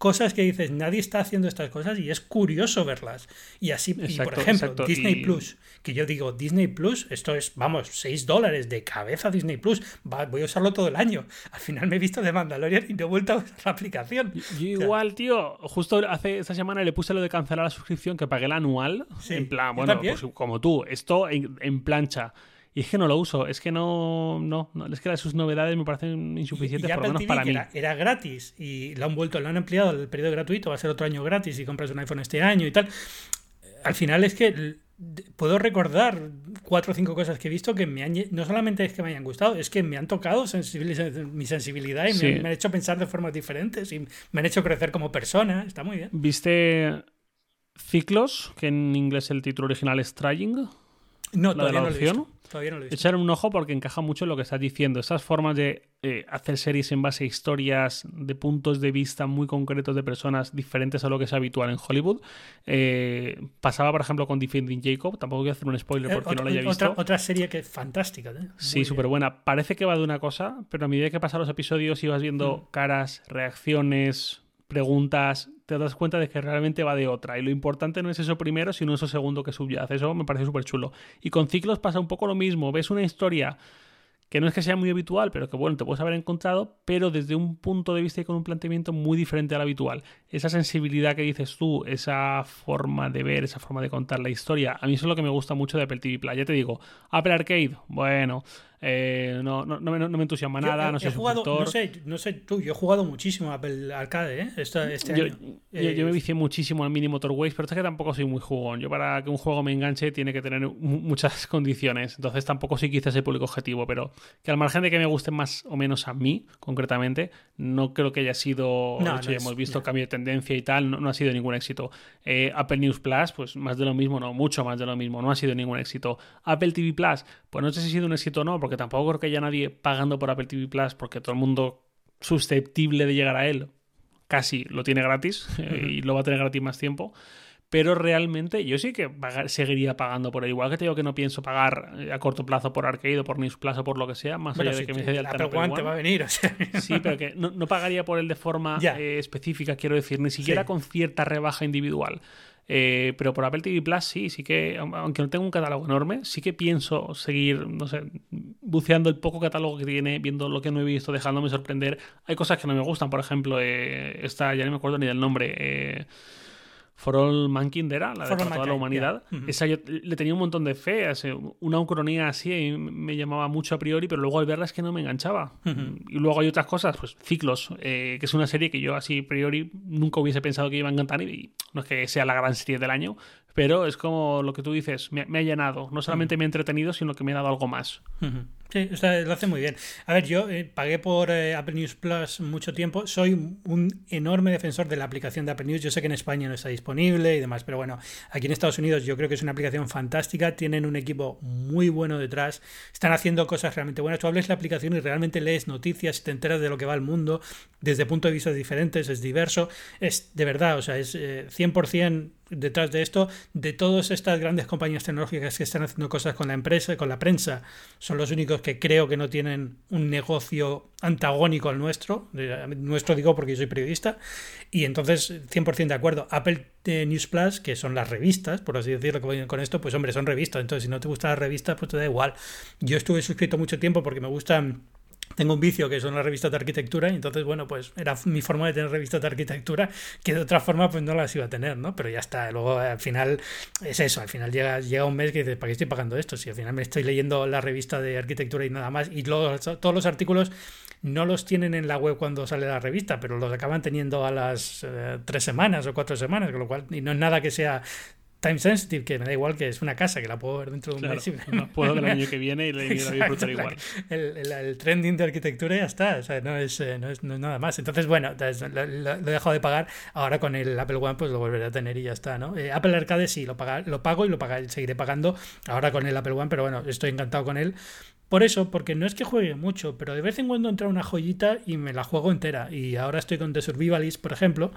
cosas que dices, nadie está haciendo estas cosas y es curioso verlas. Y así, y por ejemplo, exacto, Disney y- Plus, que yo digo, Disney Plus, esto es, vamos, 6 dólares de cabeza Disney Plus, va- voy a usarlo todo el año. (laughs) Al final me he visto de Mandalorian y no he vuelto a usar la aplicación. Yo igual, tío, justo hace esta semana le puse lo de cancelar la suscripción que pagué el anual. Sí, en plan, bueno, pues como tú, esto en, en plancha. Y es que no lo uso, es que no, no, no, es que las sus novedades me parecen insuficientes, y por lo menos TV, para mí. era, era gratis y lo han vuelto, lo han ampliado el periodo gratuito, va a ser otro año gratis si compras un iPhone este año y tal. Al final es que puedo recordar cuatro o cinco cosas que he visto que me han, no solamente es que me hayan gustado, es que me han tocado mi sensibilidad y me- Sí. me, han hecho pensar de formas diferentes y me han hecho crecer como persona. Está muy bien. ¿Viste Ciclos? Que en inglés el título original es Trying. No, ¿La de todavía la no lo he visto. Todavía no lo he visto. Echar un ojo porque encaja mucho en lo que estás diciendo. Esas formas de eh, hacer series en base a historias de puntos de vista muy concretos de personas diferentes a lo que es habitual en Hollywood. Eh, pasaba, por ejemplo, con Defending Jacob. Tampoco voy a hacer un spoiler Eh, porque no lo haya visto. otra, otra serie que es fantástica. ¿eh? Sí, súper buena. Parece que va de una cosa, pero a medida que pasan los episodios y vas viendo Mm. caras, reacciones, preguntas, te das cuenta de que realmente va de otra. Y lo importante no es eso primero, sino eso segundo que subyace. Eso me parece súper chulo. Y con ciclos pasa un poco lo mismo. Ves una historia que no es que sea muy habitual, pero que bueno, te puedes haber encontrado, pero desde un punto de vista y con un planteamiento muy diferente al habitual. Esa sensibilidad que dices tú, esa forma de ver, esa forma de contar la historia, a mí eso es lo que me gusta mucho de Apple TV Plus. Ya te digo, Apple Arcade, bueno, eh, no, no, no me, no me entusiasma Yo nada, he- no he soy jugado, no sé, no sé tú, yo he jugado muchísimo a Apple Arcade ¿eh? Este Yo, año. yo- yo me Eh, vicié muchísimo al Mini Motorways, pero es que tampoco soy muy jugón. Yo para que un juego me enganche tiene que tener mu- muchas (laughs) condiciones. Entonces tampoco soy quizás el público objetivo, pero que al margen de que me guste más o menos a mí, concretamente, no creo que haya sido... No, de no hecho, ya es- hemos visto no. cambio de tendencia y tal, no, no ha sido ningún éxito. Eh, Apple News Plus, pues más de lo mismo, no, mucho más de lo mismo, no ha sido ningún éxito. Apple TV Plus, pues no sé si ha sido un éxito o no, porque tampoco creo que haya nadie pagando por Apple TV Plus, porque todo el mundo susceptible de llegar a él casi lo tiene gratis (laughs) eh, y lo va a tener gratis más tiempo. Pero realmente yo sí que pagar- seguiría pagando por él. Igual que te digo que no pienso pagar eh, a corto plazo por Arcade o por News Plus o por lo que sea, más bueno, allá de que me dé alta Apple One te va a venir. o sea. (laughs) Sí, pero que no, no pagaría por él de forma eh, específica, quiero decir, ni siquiera Sí. con cierta rebaja individual. Eh, pero por Apple TV Plus sí, sí que, aun- aunque no tengo un catálogo enorme, sí que pienso seguir, no sé, buceando el poco catálogo que tiene, viendo lo que no he visto, dejándome sorprender. Hay cosas que no me gustan, por ejemplo, eh, esta, ya no me acuerdo ni del nombre, eh, For All Mankind era, la de para toda la humanidad. ya. Ujú. Esa yo le tenía un montón de fe, una ucronía así me llamaba mucho a priori, pero luego al verla es que no me enganchaba. Ujú. Y luego hay otras cosas, pues Ciclos, eh, que es una serie que yo así a priori nunca hubiese pensado que iba a encantar y, no es que sea la gran serie del año, pero es como lo que tú dices, me, me ha llenado. No solamente me ha entretenido, sino que me ha dado algo más. Sí, o sea, lo hace muy bien. A ver, yo eh, pagué por eh, Apple News Plus mucho tiempo. Soy un enorme defensor de la aplicación de Apple News. Yo sé que en España no está disponible y demás, pero bueno, aquí en Estados Unidos yo creo que es una aplicación fantástica. Tienen un equipo muy bueno detrás. Están haciendo cosas realmente buenas. Tú hables la aplicación y realmente lees noticias y te enteras de lo que va el mundo desde puntos de vista diferentes. Es diverso. Es de verdad, o sea, es eh, 100% detrás de esto, de todas estas grandes compañías tecnológicas que están haciendo cosas con la empresa, con la prensa, son los únicos que creo que no tienen un negocio antagónico al nuestro. Nuestro digo porque yo soy periodista. Y entonces, 100% de acuerdo. Apple eh, News Plus, que son las revistas, por así decirlo, con esto, pues hombre, son revistas. Entonces, si no te gustan las revistas, pues te da igual. Yo estuve suscrito mucho tiempo porque me gustan tengo un vicio que son las revistas de arquitectura y entonces, bueno, pues era mi forma de tener revistas de arquitectura que de otra forma pues no las iba a tener, ¿no? Pero ya está, luego al final es eso, al final llega, llega un mes que dices, ¿para qué estoy pagando esto? Si al final me estoy leyendo la revista de arquitectura y nada más y luego todos los artículos no los tienen en la web cuando sale la revista, pero los acaban teniendo a las eh, tres semanas o cuatro semanas, con lo cual, y no es nada que sea time sensitive, que me da igual que es una casa, que la puedo ver dentro de un mes. No puedo el (laughs) año que viene y la (laughs) disfrutar igual. El, el, trending de arquitectura ya está, o sea, no es, eh, no es, nada más. Entonces, bueno, lo, he dejado de pagar. Ahora con el Apple One, pues lo volveré a tener y ya está, ¿no? Eh, Apple Arcade sí, lo, paga, lo pago y lo seguiré pagando ahora con el Apple One, pero bueno, estoy encantado con él por eso, porque no es que juegue mucho, pero de vez en cuando entra una joyita y me la juego entera. Y ahora estoy con The Survivalist, por ejemplo,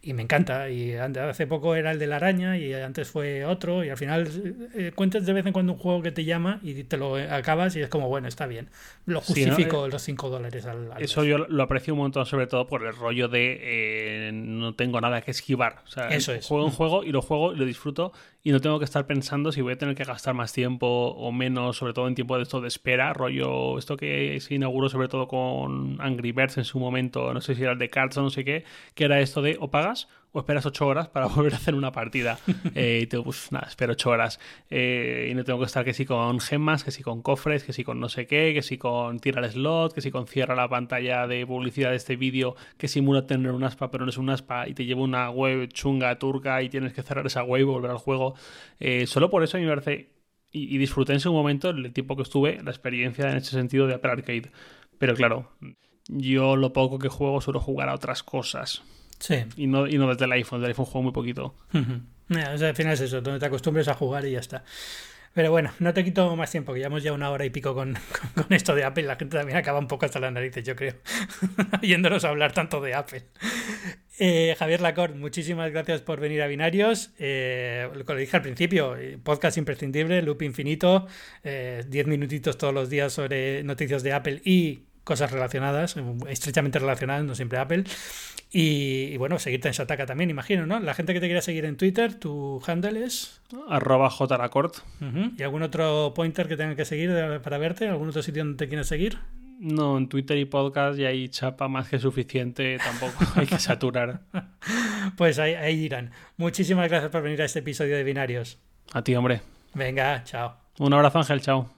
y me encanta. Y hace poco era el de la araña y antes fue otro. Y al final eh, cuentas de vez en cuando un juego que te llama y te lo acabas y es como, bueno, está bien. Lo justifico eh, los 5 dólares al, Eso yo lo aprecio un montón, sobre todo por el rollo de eh, no tengo nada que esquivar. O sea, eso es. Juego un juego y lo juego y lo disfruto y no tengo que estar pensando si voy a tener que gastar más tiempo o menos, sobre todo en tiempo de esto de espera, rollo esto que se inauguró sobre todo con Angry Birds en su momento, no sé si era el de Cards o no sé qué, que era esto de o pagas o esperas ocho horas para (laughs) volver a hacer una partida. Eh, y te, pues nada, espero ocho horas. Eh, y no tengo que estar que si con gemas, que si con cofres, que si con no sé qué, que si con tira el slot, que si con cierra la pantalla de publicidad de este vídeo que simula tener un aspa pero no es un aspa y te lleva una web chunga turca y tienes que cerrar esa web y volver al juego. Eh, solo por eso a mí me parece y, disfruté en su momento el tiempo que estuve la experiencia en ese sentido de Apple Arcade. Pero claro, yo lo poco que juego suelo jugar a otras cosas. Sí. Y no, y no desde el iPhone, desde el iPhone juego muy poquito. al final es eso, donde te acostumbres a jugar y ya está. Pero bueno, no te quito más tiempo, que llevamos ya una hora y pico con, (laughs) con, esto de Apple. La gente también acaba un poco hasta las narices, yo creo, (laughs) yéndonos a hablar tanto de Apple. Eh, Javier Lacorte, muchísimas gracias por venir a Binarios. Eh, lo dije al principio, eh, podcast imprescindible, loop infinito, 10 eh, minutitos todos los días sobre noticias de Apple y cosas relacionadas, estrechamente relacionadas, no siempre Apple. Y, bueno, seguirte en Sataka también, imagino, ¿no? La gente que te quiera seguir en Twitter, tu handle es... Arroba jlacort. ¿Y algún otro pointer que tengan que seguir para verte? ¿Algún otro sitio donde te quieras seguir? No, en Twitter y podcast ya hay chapa más que suficiente, tampoco (laughs) hay que saturar. pues ahí, ahí irán. Muchísimas gracias por venir a este episodio de Binarios. A ti, hombre. Venga, chao. Un abrazo, Ángel, chao.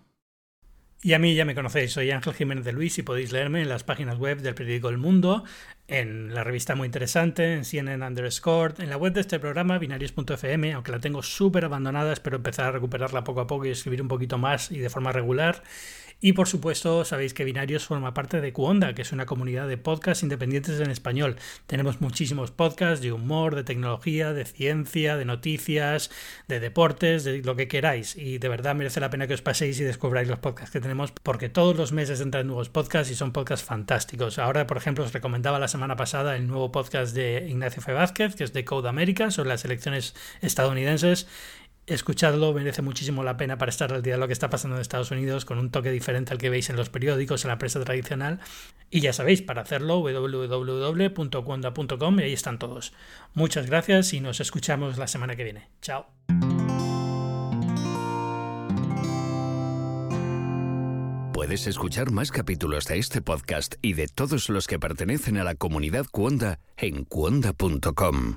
Y a mí ya me conocéis, soy Ángel Jiménez de Luis y podéis leerme en las páginas web del periódico El Mundo, en la revista Muy Interesante, en CNN Underscore, en la web de este programa, binarios.fm, aunque la tengo súper abandonada, espero empezar a recuperarla poco a poco y escribir un poquito más y de forma regular. Y por supuesto, sabéis que Binarios forma parte de Cuonda, que es una comunidad de podcasts independientes en español. Tenemos muchísimos podcasts de humor, de tecnología, de ciencia, de noticias, de deportes, de lo que queráis. Y de verdad merece la pena que os paséis y descubráis los podcasts que tenemos, porque todos los meses entran nuevos podcasts y son podcasts fantásticos. Ahora, por ejemplo, os recomendaba la semana pasada el nuevo podcast de Ignacio F. Vázquez, que es de Code America, sobre las elecciones estadounidenses escuchadlo, merece muchísimo la pena para estar al día de lo que está pasando en Estados Unidos con un toque diferente al que veis en los periódicos, en la prensa tradicional. Y ya sabéis, para hacerlo, www.cuonda.com y ahí están todos. Muchas gracias y nos escuchamos la semana que viene. Chao. Puedes escuchar más capítulos de este podcast y de todos los que pertenecen a la comunidad Cuonda en cuonda.com.